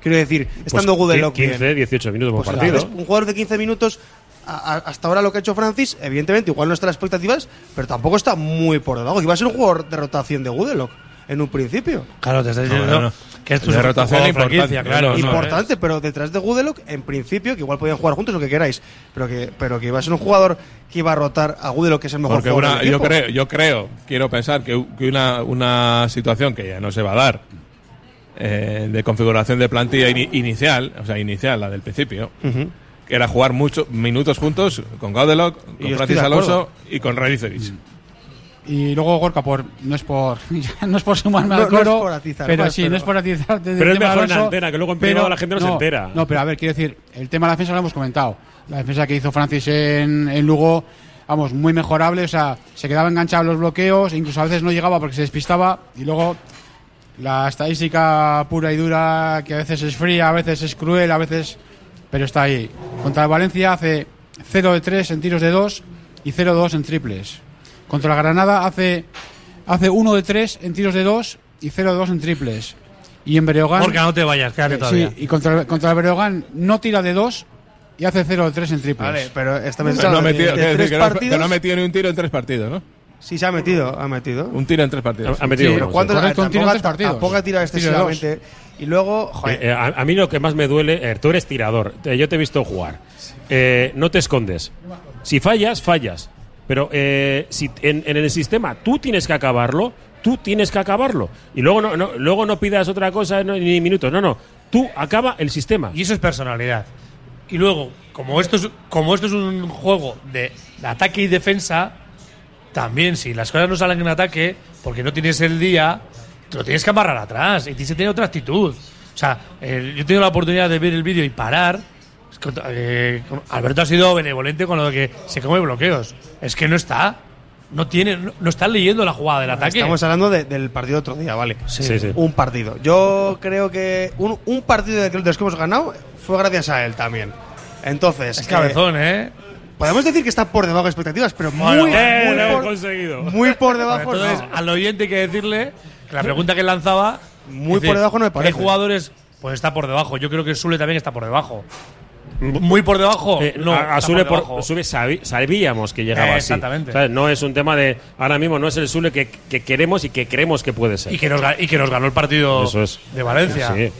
Quiero decir, Pues estando Gudelock 15, bien. 18 minutos por Pues partido. un jugador de 15 minutos, a- a- hasta ahora lo que ha hecho Francis, evidentemente, igual no está a las expectativas, pero tampoco está muy por debajo. Iba a ser un jugador de rotación de Gudelock en un principio. claro, te estás No, diciendo no, no. Que es tu De rotación importante, claro. no, no, no, Importante, pero detrás de Gudelock, en principio, que igual podían jugar juntos lo que queráis, pero que, pero que iba a ser un jugador que iba a rotar a Gudelock, que es el mejor Porque jugador una- del yo equipo. creo, yo creo, quiero pensar que, que una, una situación que ya no se va a dar eh, de configuración de plantilla ini- inicial, o sea, inicial, la del principio, que era jugar muchos minutos juntos con Gaudelock, con Francis. Alonso y con Radicevic. Y luego Gorka, por, no es por no es por sumarme No- al no es coro, por atizar pero más, sí, pero- no es por atizar. Pero es mejor en Alonso, antena, que luego en pero- privado la gente no se entera. No, pero a ver, quiero decir, el tema de la defensa lo hemos comentado. La defensa que hizo Francis en, en Lugo, vamos, muy mejorable, o sea, se quedaba enganchado en los bloqueos, incluso a veces no llegaba porque se despistaba y luego la estadística pura y dura, que a veces es fría, a veces es cruel, a veces. Pero está ahí. Contra el Valencia hace 0 de 3 en tiros de 2 y 0 de 2 en triples. Contra la Granada hace, hace 1 de 3 en tiros de 2 y 0 de 2 en triples. Y en Breogán. Gorka, no te vayas, quédate eh, todavía. sí, y contra, contra el Breogán no tira de 2 y hace 0 de 3 en triples. Vale, pero esta vez No ha metido- no- ha metido ni un tiro en tres partidos, ¿no? Sí, se ha metido, ha metido. Un tiro en tres partidos. Ha metido Sí, pero ¿cuántos? Correcto, un tiro en tres partidos. tampoco ha tirado excesivamente. Y luego, joder, Eh, a, a mí lo que más me duele, eh, tú eres tirador, eh, yo te he visto jugar, Eh, no te escondes. Si fallas, fallas. Pero eh, si en, en el sistema tú tienes que acabarlo, tú tienes que acabarlo. Y luego no, no- luego no pidas otra cosa no, ni minutos, no, no. Tú acaba el sistema. Y eso es personalidad. Y luego, como esto es, como esto es un juego de, ataque y defensa, también si las cosas no salen en ataque, porque no tienes el día, te lo tienes que amarrar atrás y tienes que tener otra actitud. O sea, el- yo he tenido la oportunidad de ver el vídeo y parar. Eh, Alberto ha sido benevolente con lo de que se come bloqueos. Es que no está. No tiene, no, no está leyendo la jugada del ataque. estamos hablando de- del partido otro día, vale. Sí, sí. Un partido. Yo creo que un, un partido de los que hemos ganado fue gracias a él también. Entonces, Es cabezón, ¿eh? podemos decir que está por debajo de expectativas, pero Bueno, muy, Eh, muy lo por, conseguido. muy por debajo. Bueno, entonces, no. al oyente hay que decirle que la pregunta que él lanzaba. Muy es por debajo no me que Hay parece. jugadores, pues está por debajo. Yo creo que Sule también está por debajo. Muy por debajo. Eh, no, a, a está Sule, por- debajo. Sule sabi- sabíamos que llegaba Eh, así. exactamente. No es un tema de. Ahora mismo no es el Sule que, que queremos y que creemos que puede ser. Y que, nos, y que nos ganó el partido Eso es. de Valencia. Sí.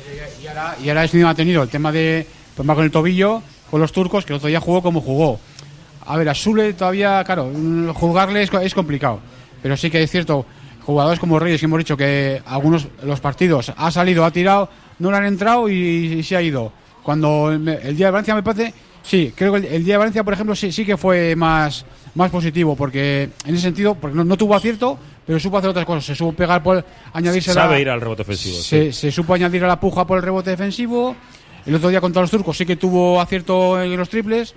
Y ahora, y ahora encima ha tenido el tema de problema con el tobillo, con los turcos, que el otro día jugó como jugó. A ver, a Sule todavía, claro, juzgarle es, es complicado. Pero sí que es cierto, jugadores como Reyes, que hemos dicho que algunos los partidos ha salido, ha tirado, no le han entrado y, y se ha ido. Cuando el, el día de Valencia me parece, sí, creo que el, el día de Valencia, por ejemplo, sí, sí que fue más, más positivo, porque en ese sentido, porque no, no tuvo acierto, pero supo hacer otras cosas. Se supo pegar por añadirse Sabe la- ir al rebote ofensivo. se, sí. se supo añadir a la puja por el rebote defensivo. El otro día contra los turcos sí que tuvo acierto en los triples,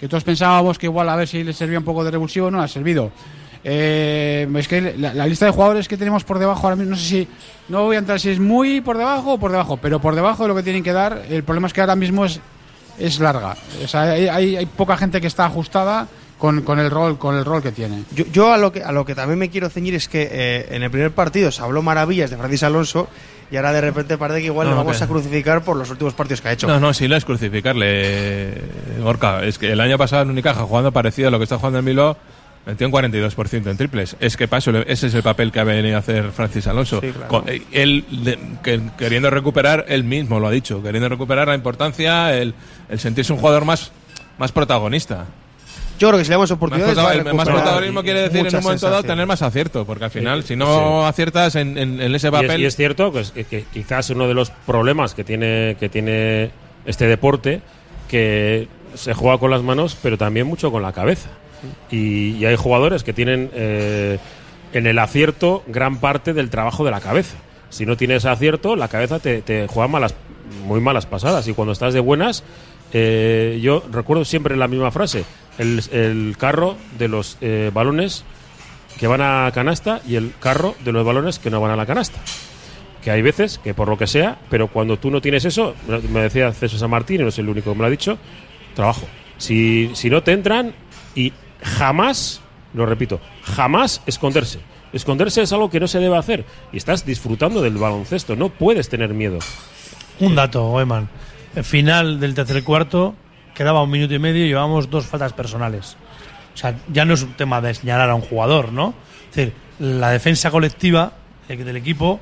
que todos pensábamos que igual a ver si le servía un poco de revulsivo, no le ha servido. Eh, es que la, la lista de jugadores que tenemos por debajo ahora mismo, no sé si, no voy a entrar si es muy por debajo o por debajo, pero por debajo de lo que tienen que dar, el problema es que ahora mismo es, es larga. O sea, hay, hay- hay poca gente que está ajustada con, con el rol con el rol que tiene. Yo, yo a, lo que, a lo que también me quiero ceñir es que eh, en el primer partido se habló maravillas de Francis Alonso y ahora de repente parece que igual No, le vamos a crucificar por los últimos partidos que ha hecho. No, no, sí, no es crucificarle, Gorka. Es que el año pasado en Unicaja, jugando parecido a lo que está jugando en Bilbao, metió un 42% en triples. Es que paso, ese es el papel que ha venido a hacer Francis Alonso. Sí, claro. Con- eh, él, de- que- queriendo recuperar, él mismo lo ha dicho, queriendo recuperar la importancia, el, el sentirse un jugador más, más protagonista. Yo creo que si le damos Más, oportunidades. va a prota- más recuperar protagonismo quiere decir en un momento dado tener más acierto, porque al final, si no aciertas en, en- en ese Y es, papel. y es cierto que, es- que- que quizás uno de los problemas que tiene, que tiene este deporte, que se juega con las manos, pero también mucho con la cabeza. Y, hay jugadores que tienen eh, en el acierto gran parte del trabajo de la cabeza. Si no tienes acierto, la cabeza te, juega malas, muy malas pasadas. Y cuando estás de buenas, eh, yo recuerdo siempre la misma frase: el, carro de los eh, balones que van a canasta y el carro de los balones que no van a la canasta. Que hay veces que por lo que sea, pero cuando tú no tienes eso, me decía César San y no es el único que me lo ha dicho, trabajo. Si, si no te entran y jamás, lo repito, jamás esconderse. Esconderse es algo que no se debe hacer y estás disfrutando del baloncesto, no puedes tener miedo. Un dato, Eman. El final del tercer cuarto quedaba un minuto y medio y llevamos dos faltas personales. O sea, ya no es un tema de señalar a un jugador, ¿no? Es decir, la defensa colectiva del equipo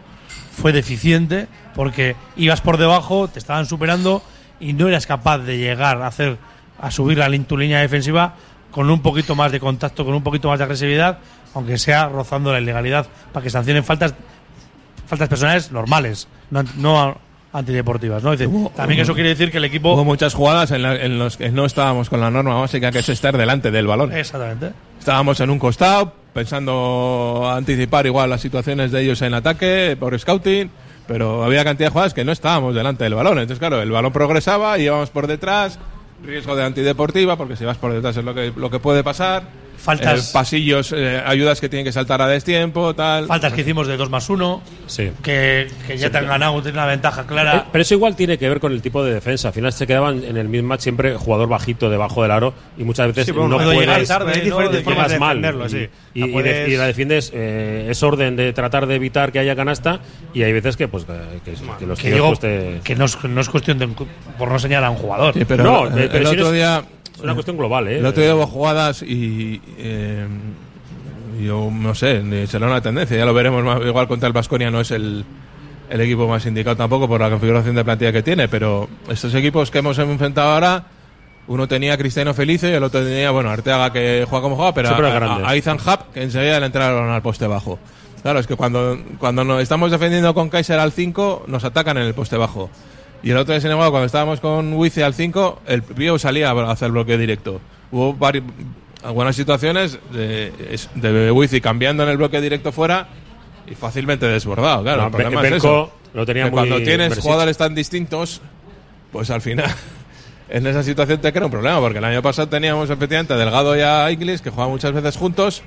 fue deficiente porque ibas por debajo, te estaban superando y no eras capaz de llegar a hacer a subir la tu línea defensiva con un poquito más de contacto, con un poquito más de agresividad, aunque sea rozando la ilegalidad, para que sancionen faltas faltas personales normales, no, no antideportivas, ¿no? Dice, también eso quiere decir que el equipo Hubo muchas jugadas en, la- en los que no estábamos con la norma básica, que es estar delante del balón. Exactamente. Estábamos en un costado, pensando anticipar igual las situaciones de ellos en ataque, por scouting, pero había cantidad de jugadas que no estábamos delante del balón. Entonces, claro, el balón progresaba, íbamos por detrás, riesgo de antideportiva, porque si vas por detrás es lo que, lo que puede pasar. Faltas- Eh, pasillos, eh, ayudas que tienen que saltar a destiempo, tal. faltas que hicimos de 2 más 1, Sí. que, que ya te han ganado, tienen una ventaja Eh, clara. Pero eso igual tiene que ver con el tipo de defensa. Al final se quedaban en el mismo match siempre jugador bajito debajo del aro y muchas veces Sí, no puedes. tarde, hay diferentes y formas de mal. defenderlo, y, sí. y- La y puedes- de- y la defiendes eh, es orden de tratar de evitar que haya canasta y hay veces que pues que, que- que los que tíos digo pues, te- que no es, no es cuestión de por no señalar a un jugador. Sí, pero No, el, eh, pero el si otro eres- día. Una cuestión global, ¿eh? El otro día hubo jugadas y. eh, yo no sé, será una tendencia. Ya lo veremos. más- Igual contra el Vasconia no es el, el equipo más indicado tampoco por la configuración de plantilla que tiene, pero estos equipos que hemos enfrentado ahora. Uno tenía a Cristiano Felice y el otro tenía, bueno, Arteaga que juega como juega, pero a- a Ethan Hub que enseguida le entraron al poste bajo. Claro, es que cuando, cuando nos estamos defendiendo con Kaiser al 5, nos atacan en el poste bajo. Y el otro día, sin embargo, cuando estábamos con Wice al 5, el Pío salía a hacer bloque directo. Hubo vari- algunas situaciones de, de Wice cambiando en el bloque directo fuera y fácilmente desbordado. Claro, No, el problema Be- es eso. lo tenía Que muy cuando tienes jugadores tan distintos, pues al final en esa situación te crea un problema, porque el año pasado teníamos efectivamente a Delgado y a Inglis que jugaban muchas veces juntos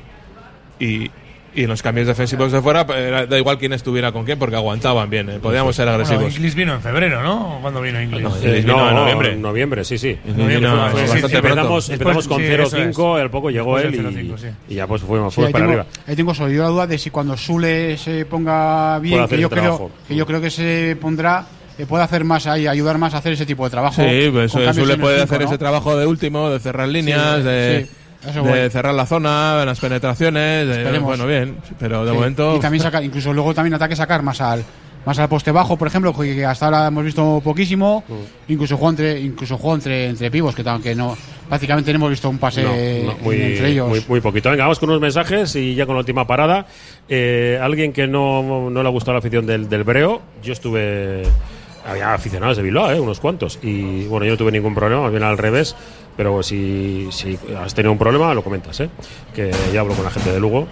y, y en los cambios defensivos de fuera pues, era- da igual quién estuviera con quién porque aguantaban bien, eh, podíamos ser Bueno, agresivos. Inglis vino en febrero, ¿no? ¿Cuándo vino Inglis? No, Eh, Inglis vino en noviembre. en noviembre, sí, sí. Vino Fue- sí, sí, empezamos, con sí, 0-5, eso es. al poco llegó Después él y, 0-5, sí. y ya pues fuimos, fuimos para tengo, arriba. ahí tengo solo yo la duda de si cuando Sule se ponga bien, que yo, creo, que yo creo que se pondrá, eh, puede hacer más ahí, ayudar más a hacer ese tipo de trabajo. Sí, pues con eso, cambios le en el puede cinco, hacer ¿no? ese trabajo de último, de cerrar líneas, Sí, de, sí, eso de cerrar la zona, las penetraciones, de- bueno, bien, pero de Sí, momento... Y también sacar, incluso luego también ataque sacar más al más al poste bajo, por ejemplo, que hasta ahora hemos visto poquísimo. Mm. Incluso juego entre incluso juego entre entre pivos, que aunque no prácticamente no hemos visto un pase No, no, muy, entre ellos. muy, muy poquito. Venga, vamos con unos mensajes y ya con la última parada. Eh, alguien que no, no le ha gustado la afición del, del Breo, yo estuve. Había aficionados de Bilbao, ¿eh? unos cuantos. Y bueno, yo no tuve ningún problema, más bien al revés. Pero si, has tenido un problema, lo comentas, ¿eh? Que ya hablo con la gente de Lugo.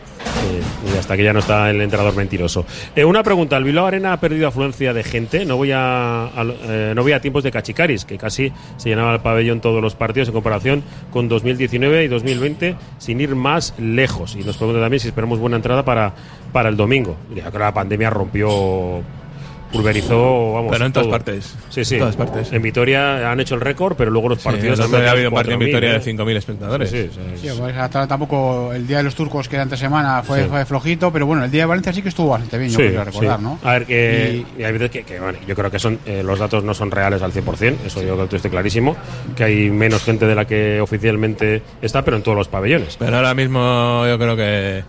y hasta que ya no está el entrenador mentiroso. Eh, una pregunta: ¿el Bilbao Arena ha perdido afluencia de gente? No voy a, a- eh, no voy a tiempos de Cachicaris, que casi se llenaba el pabellón todos los partidos en comparación con 2019 y 2020, sin ir más lejos. Y nos pregunta también si esperamos buena entrada para, para el domingo. Ya que la pandemia rompió pulverizó, vamos. Pero en todas todo. partes. Sí, sí. En todas partes. En Vitoria han hecho el récord, pero luego los Sí, partidos día ha habido un partido en 4.000, Vitoria de ¿eh? 5.000 espectadores. Sí, sí, sí. Sí, pues, hasta tampoco el día de los turcos, que era entre semana, fue, Sí. fue flojito, pero bueno, el día de Valencia sí que estuvo bastante bien, yo Sí, creo recordar, sí. ¿no? A ver, que, Y- y hay veces que, que, bueno, yo creo que son eh, los datos no son reales al 100%, eso yo creo que esté clarísimo, que hay menos gente de la que oficialmente está, pero en todos los pabellones. Pero ahora mismo yo creo que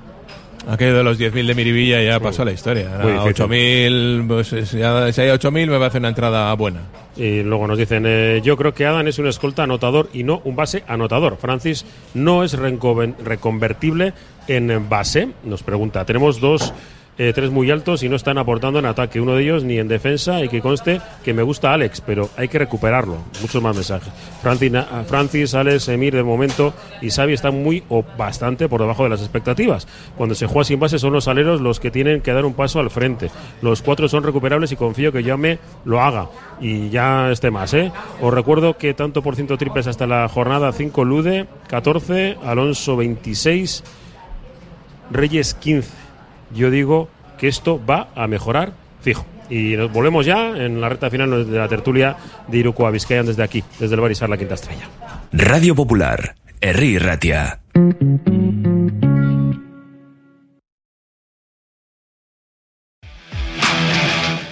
aquello de los 10.000 de Miribilla ya pasó a la historia. Muy Ahora difícil. 8.000, pues, si hay si hay 8.000 me va a hacer una entrada buena. Y luego nos dicen, eh, yo creo que Adam es un escolta anotador y no un base anotador. Francis no es reconvertible en base, nos pregunta. Tenemos dos, eh, tres muy altos y no están aportando en ataque, uno de ellos ni en defensa y que conste que me gusta Alex, pero hay que recuperarlo. Muchos más mensajes. Francis, Na- Francis Alex, Emir de momento y Xavi están muy o bastante por debajo de las expectativas. Cuando se juega sin base son los aleros los que tienen que dar un paso al frente. Los cuatro son recuperables y confío que Llame lo haga y ya esté más. ¿eh? Os recuerdo que tanto por ciento triples hasta la jornada 5 Lude 14, Alonso 26, Reyes 15. Yo digo que esto va a mejorar fijo. Y nos volvemos ya en la recta final de la tertulia de Iruko a desde aquí, desde el Barisar La Quinta Estrella. Radio Popular, Herri Ratia.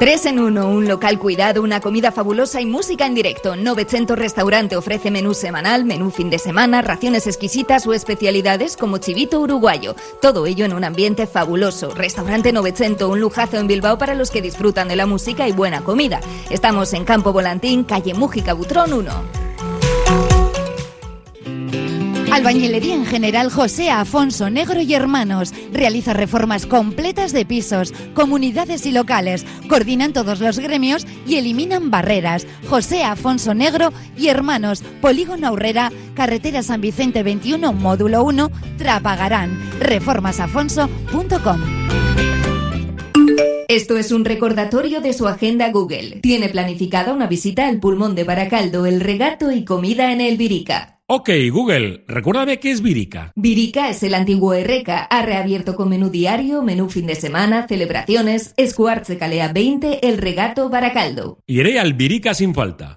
Tres en uno, un local cuidado, una comida fabulosa y música en directo. 900 Restaurante ofrece menú semanal, menú fin de semana, raciones exquisitas o especialidades como chivito uruguayo. Todo ello en un ambiente fabuloso. Restaurante 900, un lujazo en Bilbao para los que disfrutan de la música y buena comida. Estamos en Campo Volantín, calle Mújica Butrón 1. Albañilería en general José Afonso Negro y Hermanos. Realiza reformas completas de pisos, comunidades y locales. Coordinan todos los gremios y eliminan barreras. José Afonso Negro y Hermanos. Polígono Aurrera, Carretera San Vicente 21, módulo 1, Trapagarán. Reformasafonso.com. Esto es un recordatorio de su agenda Google. Tiene planificada una visita al pulmón de Baracaldo, el regato y comida en el Virica. Ok, Google, recuérdame qué es Virica. Virica es el antiguo Erreca. Ha reabierto con menú diario, menú fin de semana, celebraciones. Escuartze Calea 20, el regato Baracaldo. Iré al Virica sin falta.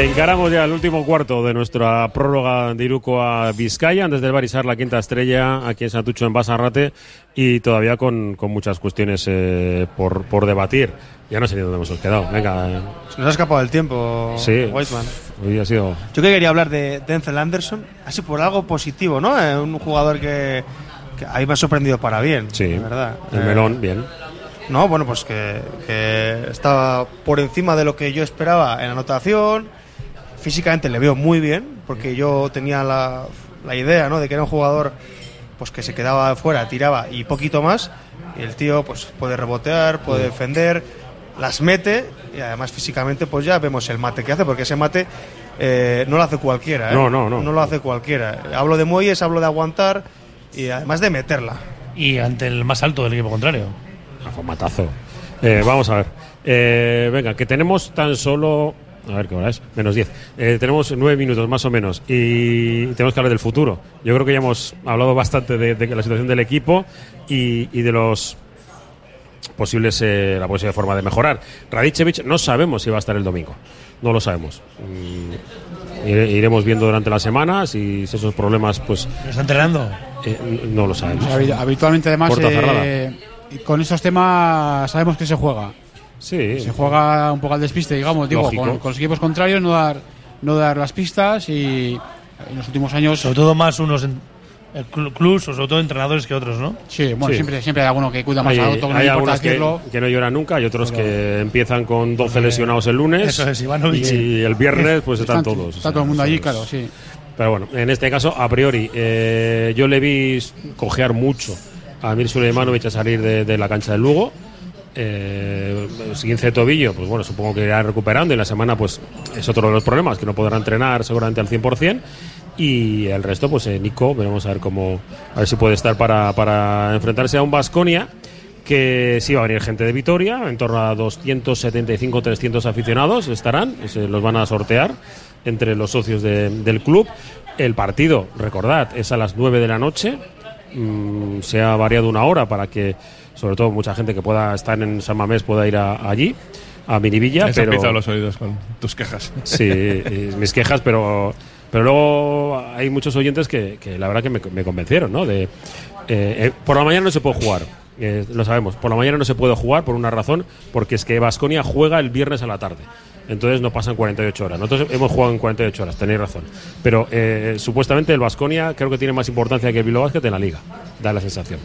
Encaramos ya el último cuarto de nuestra prórroga de Iruko a Vizcaya, desde el Barisar, la quinta estrella, aquí en Santucho, en Basarrate, y todavía con, con muchas cuestiones eh, por, por debatir. Ya no sé ni dónde hemos quedado. Venga. eh. Se nos ha escapado el tiempo, Sí. Whiteman. Hoy ha sido. Yo que quería hablar de Denzel Anderson, así por algo positivo, ¿no? Eh, un jugador que, que a mí me ha sorprendido para bien, Sí. la verdad. El Eh, melón, bien. No, bueno, pues que, que estaba por encima de lo que yo esperaba en anotación. Físicamente le veo muy bien, porque yo tenía la, la idea, ¿no? De que era un jugador pues que se quedaba fuera, tiraba y poquito más. Y el tío pues puede rebotear, puede defender, las mete y además físicamente pues ya vemos el mate que hace, porque ese mate eh, no lo hace cualquiera. ¿eh? No, no, no. No lo hace cualquiera. Hablo de muelles, hablo de aguantar y además de meterla. Y ante el más alto del equipo contrario. Ah, fue un matazo. Eh, vamos a ver. Eh, venga, que tenemos tan solo. A ver qué hora es. Menos 10. Eh, tenemos nueve minutos más o menos. Y tenemos que hablar del futuro. Yo creo que ya hemos hablado bastante de, de la situación del equipo y, y de los posibles eh, la posible forma de mejorar. Radicevic no sabemos si va a estar el domingo. No lo sabemos. Mm, ire- iremos viendo durante la semana si, si esos problemas pues ¿Está entrenando? eh, no lo sabemos. Habi- Habitualmente, además, Puerta cerrada. eh, con estos temas sabemos que se juega. Sí. Se juega un poco al despiste, digamos, digo, con, con los equipos contrarios no dar, no dar las pistas y en los últimos años. Sobre todo más unos en- el cl- clubs o sobre todo entrenadores que otros, ¿no? Sí, bueno, Sí. siempre, siempre hay alguno que cuida más Hay, a otro, que no hay importa algunos que, no lloran nunca, hay otros que empiezan con 12 lesionados el lunes Eso es, Ivanovic. y el viernes pues están, Están- todos. Está o sea, todo el mundo allí, claro, sí. Pero bueno, en este caso, a priori, eh, yo le vi cojear mucho a Mir Suleimanovic a salir de, de la cancha del Lugo. Eh, esguince de tobillo, pues bueno, supongo que irá recuperando y la semana pues es otro de los problemas, que no podrá entrenar seguramente al 100%. Y el resto, pues eh, Nico, veremos a ver cómo, a ver si puede estar para, enfrentarse a un Vasconia que sí va a venir gente de Vitoria, en torno a 275 300 aficionados estarán, se los van a sortear entre los socios de- del club. El partido, recordad, es a las 9 de la noche, Mm, se ha variado una hora para que, sobre todo, mucha gente que pueda estar en San Mamés pueda ir a- allí, a se han pero los oídos con tus quejas. Sí, mis quejas, pero, pero luego hay muchos oyentes que, que la verdad que me, me convencieron, ¿no? De, eh, eh, por la mañana no se puede jugar, eh, lo sabemos. Por la mañana no se puede jugar por una razón, porque es que Vasconia juega el viernes a la tarde. Entonces no pasan 48 horas. Nosotros hemos jugado en 48 horas, tenéis razón. Pero eh, supuestamente el Vasconia creo que tiene más importancia que el Bilbao Basket en la liga, da la sensación.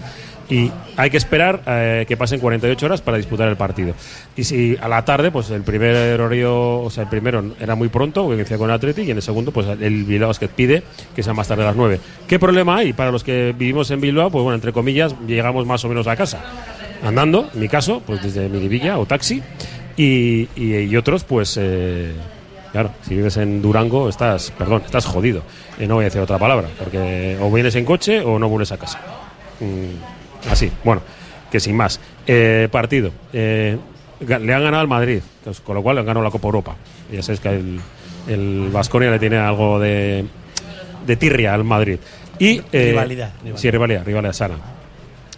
Y hay que esperar eh, que pasen 48 horas para disputar el partido. Y si a la tarde, pues el primer horario, o sea, el primero era muy pronto, que inicia con Atleti, y en el segundo, pues el Bilbao Basket pide que sea más tarde a las 9. ¿Qué problema hay? Para los que vivimos en Bilbao, pues bueno, entre comillas, llegamos más o menos a casa. Andando, en mi caso, pues desde Miribilla o taxi. Y, y, y otros, pues, eh, claro, si vives en Durango, estás, perdón, estás jodido. Eh, no voy a decir otra palabra, porque o vienes en coche o no vuelves a casa. Mm, así, bueno, que sin más. Eh, partido. Eh, le han ganado al Madrid, pues, con lo cual le han ganado la Copa Europa. Ya sabes que el, el Vasconia le tiene algo de, de tirria al Madrid. Y, eh, Rivalidad, rivalidad. Sí, rivalidad, rivalidad sana.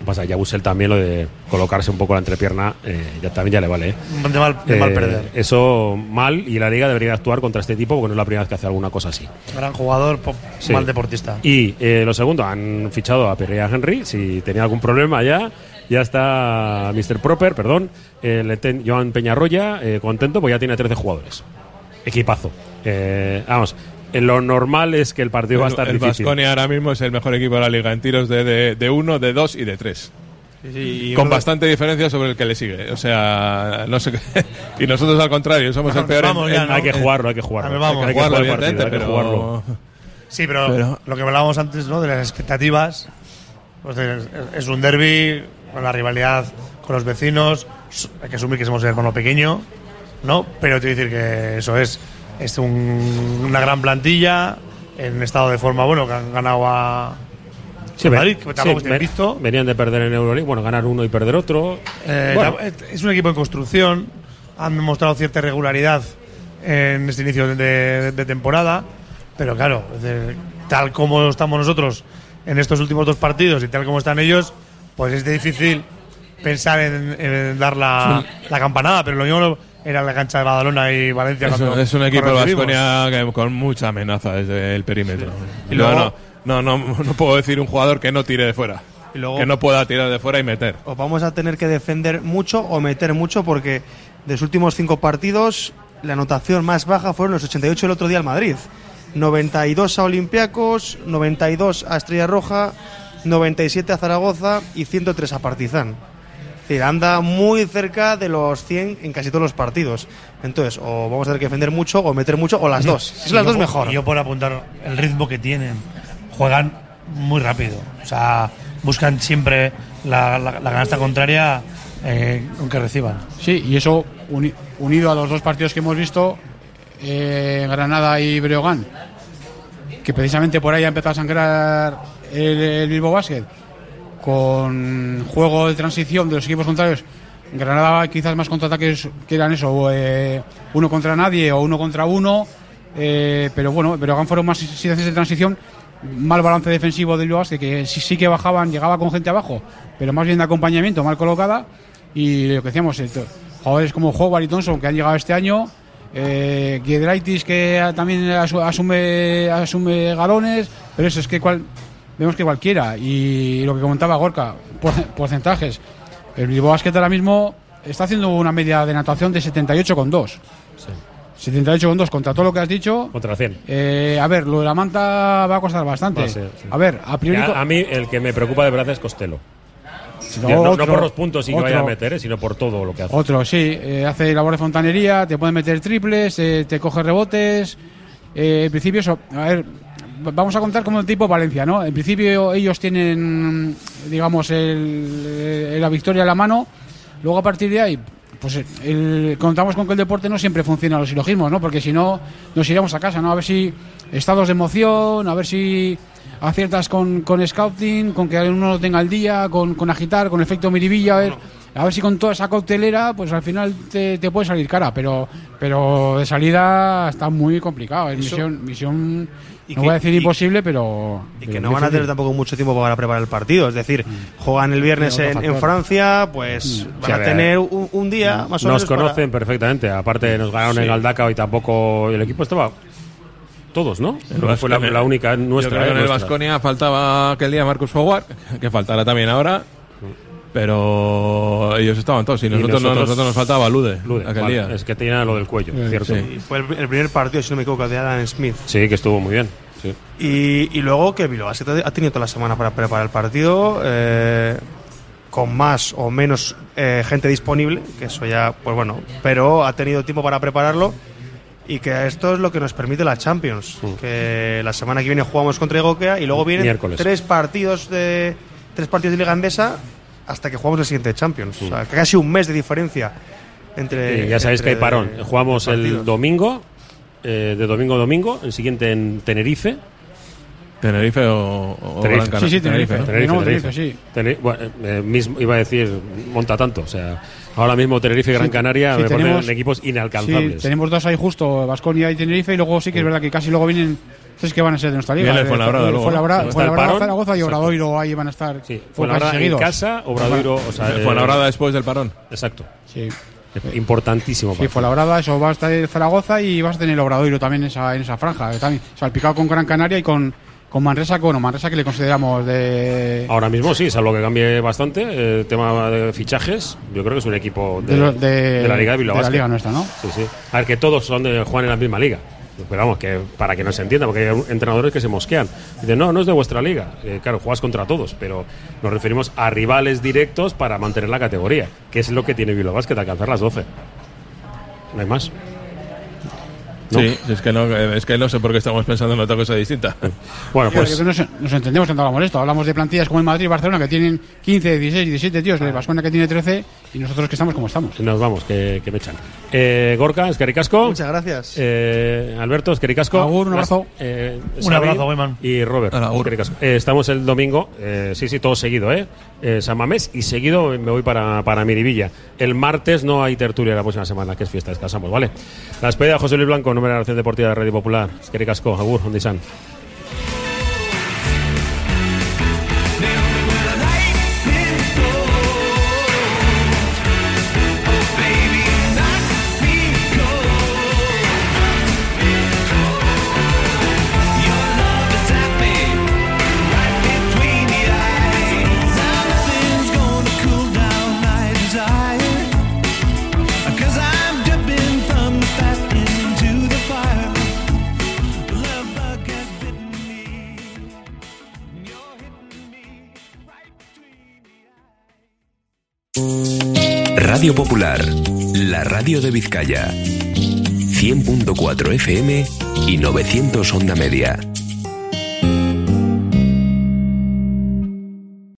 Pasa, ya Busel también lo de colocarse un poco la entrepierna, eh, ya también ya le vale. ¿eh? De mal, de mal perder. Eso mal y la liga debería actuar contra este tipo porque no es la primera vez que hace alguna cosa así. Gran jugador, Sí. mal deportista. Y eh, lo segundo, han fichado a Pierre Henry. Si tenía algún problema ya, ya está Mr. Proper, perdón, el Eten- Joan Peñarroya, eh, contento, pues ya tiene 13 jugadores. Equipazo. Eh, vamos, eh, lo normal es que el partido va a estar el difícil. Ahora mismo es el mejor equipo de la liga en tiros de, de, de uno, de dos y de tres. y Con bastante diferencia sobre el que le sigue. O sea, no sé qué. Y nosotros al contrario, somos el peor en- Vamos ya, en- ¿no? Hay que jugarlo, hay que jugarlo. Vamos. hay que jugarlo, jugar partido, hay que jugarlo. Sí, pero, Pero- lo que hablábamos antes, ¿no? De las expectativas. Pues es, es un derby con la rivalidad con los vecinos. Hay que asumir que somos el hermano pequeño, ¿no? Pero te voy a decir que eso es. Es un- una gran plantilla en estado de forma bueno que han ganado a. Sí, Madrid, que sí, está ve- invicto. venían de perder en Euroleague, bueno, ganar uno y perder otro. Eh, Bueno, es un equipo en construcción. Han demostrado cierta irregularidad en este inicio de, de- de temporada. Pero claro, tal como estamos nosotros en estos últimos dos partidos y tal como están ellos, pues es difícil pensar en, en dar la, la campanada. Pero lo mismo era la cancha de Badalona y Valencia. Es, un- es un equipo de. Baskonia con mucha amenaza desde el perímetro. Y Y luego- no, no, no, no puedo decir un jugador que no tire de fuera. Y luego- que no pueda tirar de fuera y meter. vamos a tener que defender mucho o meter mucho porque de los últimos cinco partidos la anotación más baja fueron los 88 el otro día al Madrid. 92 a Olympiacos, 92 a Estrella Roja, 97 a Zaragoza y 103 a Partizan. Es decir, anda muy cerca de los 100 en casi todos los partidos. Entonces, o vamos a tener que defender mucho o meter mucho o las dos. Si son las yo dos mejor. Yo por apuntar el ritmo que tienen, juegan muy rápido. O sea, buscan siempre la, la, la canasta contraria eh, aunque reciban. Sí, y eso uni- unido a los dos partidos que hemos visto, eh, Granada y Breogán, que precisamente por ahí ha empezado a sangrar el, el Bilbao Basket, con juego de transición de los equipos contrarios. Granada quizás más contraataques que eran eso, eh, uno contra nadie o uno contra uno, eh, pero bueno, Breogán fueron más situaciones de transición, mal balance defensivo Bilbao Basket, que sí, que bajaban, llegaba con gente abajo, pero más bien de acompañamiento, mal colocada, y lo que decíamos, eh, jugadores como Howard y Thompson que han llegado este año, eh, Giedraitis que también asu- asume, asume galones, pero eso es que cual, vemos que cualquiera. Y lo que comentaba Gorka, por- porcentajes. El Bilbao Basket ahora mismo está haciendo una media de natación de 78,2. 78 con 2 contra todo lo que has dicho. Contra 100. Eh, a ver, lo de la manta va a costar bastante. A ser, sí. A ver, a priori. A, a mí el que me preocupa de verdad es Costello. No, no, no otro- por los puntos y que vaya a meter, eh, sino por todo lo que hace. Otro, sí. eh, hace labor de fontanería, te puede meter triples, te coge rebotes. En principio, eso, a ver, vamos a contar como el tipo Valencia, ¿no? En principio ellos tienen, digamos, el- eh, la victoria en la mano. Luego a partir de ahí, pues eh, el- contamos con que el deporte no siempre funciona a los silogismos, ¿no? Porque si no, nos iremos a casa, ¿no? A ver si estados de emoción, a ver si aciertas con, con scouting, con que uno lo tenga al día, con, con agitar, con efecto miribilla, a ver, a ver si con toda esa coctelera, pues al final te, te puede salir cara, pero, pero de salida está muy complicado. Es Eso- misión, misión y no que- voy a decir y- imposible, pero. Y que no van a tener tampoco mucho tiempo para preparar el partido. Es decir, juegan el viernes en. Francia, pues Sí, van a tener un, un día más o Nos menos. para- conocen perfectamente. Aparte, nos ganaron Sí. en Galdaca y tampoco. El equipo estaba. Todos, ¿no? Fue la, la única Yo nuestra. creo que eh, en el nuestra. Vasconia faltaba aquel día Marcus Howard, que faltará también ahora. Pero ellos estaban todos y nosotros, no- nosotros nos faltaba Lude, Lude, aquel vale, día. Es que tenía lo del cuello, cierto. Y fue el, el primer partido, si no me equivoco, de Alan Smith. Sí, que estuvo muy bien. Sí. Y, y luego que Bilbao ha tenido toda la semana para preparar el partido, eh, con más o menos eh, gente disponible, que eso ya, pues bueno, pero ha tenido tiempo para prepararlo y que esto es lo que nos permite la Champions, que la semana que viene jugamos contra Egokea y luego vienen Miércoles. tres partidos de tres partidos de Liga Andesa hasta que jugamos el siguiente Champions, o sea, casi un mes de diferencia entre Y ya sabéis que hay parón. Jugamos el domingo, eh, de domingo a domingo, el siguiente en Tenerife. Tenerife o, o Tenerife. Gran Canaria. Sí, sí, Tenerife. Tenerife, No, Tenerife. Tenerife, sí. Bueno, eh, mismo, iba a decir, monta tanto. O sea, ahora mismo Tenerife y Gran Sí, Canaria sí, me tenemos- parecen equipos inalcanzables. Sí, tenemos dos ahí justo, Vasconia y Tenerife, y luego sí que es verdad que casi luego vienen tres que van a ser de nuestra liga. El Eh, Fuenlabrada eh, luego, Fuenlabrada, Fuenlabrada. Zaragoza y. Obradoiro ahí van a estar. Sí, fue Fuenlabrada en casa, Obradoiro. O sea, eh, Fuenlabrada después del parón. Exacto. Sí. Importantísimo. Sí, partido. fue la brada, eso va a estar el Zaragoza y vas a tener Obradoiro también en esa, en esa franja. que También, salpicado con Gran Canaria y con, con Manresa, que, bueno, Manresa que le consideramos de, Ahora mismo sí, salvo que cambie bastante el tema de fichajes. Yo creo que es un equipo de, De lo- de- de la Liga de Bilbao de la liga nuestra, ¿no? Sí, sí. A ver, que todos son de, juegan en la misma liga. Pero vamos, que para que no se entienda, porque hay entrenadores que se mosquean. Dicen, no, no es de vuestra liga. Eh, claro, juegas contra todos, pero nos referimos a rivales directos para mantener la categoría, que es lo que tiene Bilbao Basket, alcanzar las 12. No hay más. ¿No? Sí, es que, no, es que no sé por qué estamos pensando en otra cosa distinta. Bueno, que nos, nos entendemos cuando hablamos de esto. Hablamos de plantillas como el Madrid y Barcelona, que tienen 15, 16, 17 tíos, el Vasconia que tiene 13, y nosotros que estamos como estamos. Nos vamos, que, que me echan. Eh, Gorka, Escaricasco. Muchas gracias. Eh, Alberto, Escaricasco. Agur, un abrazo. Eh, Un abrazo, Weyman. Y Robert. Escaricasco. Eh, estamos el domingo, eh, sí, sí, todo seguido, ¿eh? eh San Mamés y seguido me voy para, para Miribilla. El martes no hay tertulia la próxima semana, que es fiesta, descansamos, ¿vale? La despedida de José Luis Blanco, número de la Deportiva de Radio Popular. Escaricasco, Agur, donde Radio Popular, la radio de Vizcaya. 100.4 FM y 900 onda media.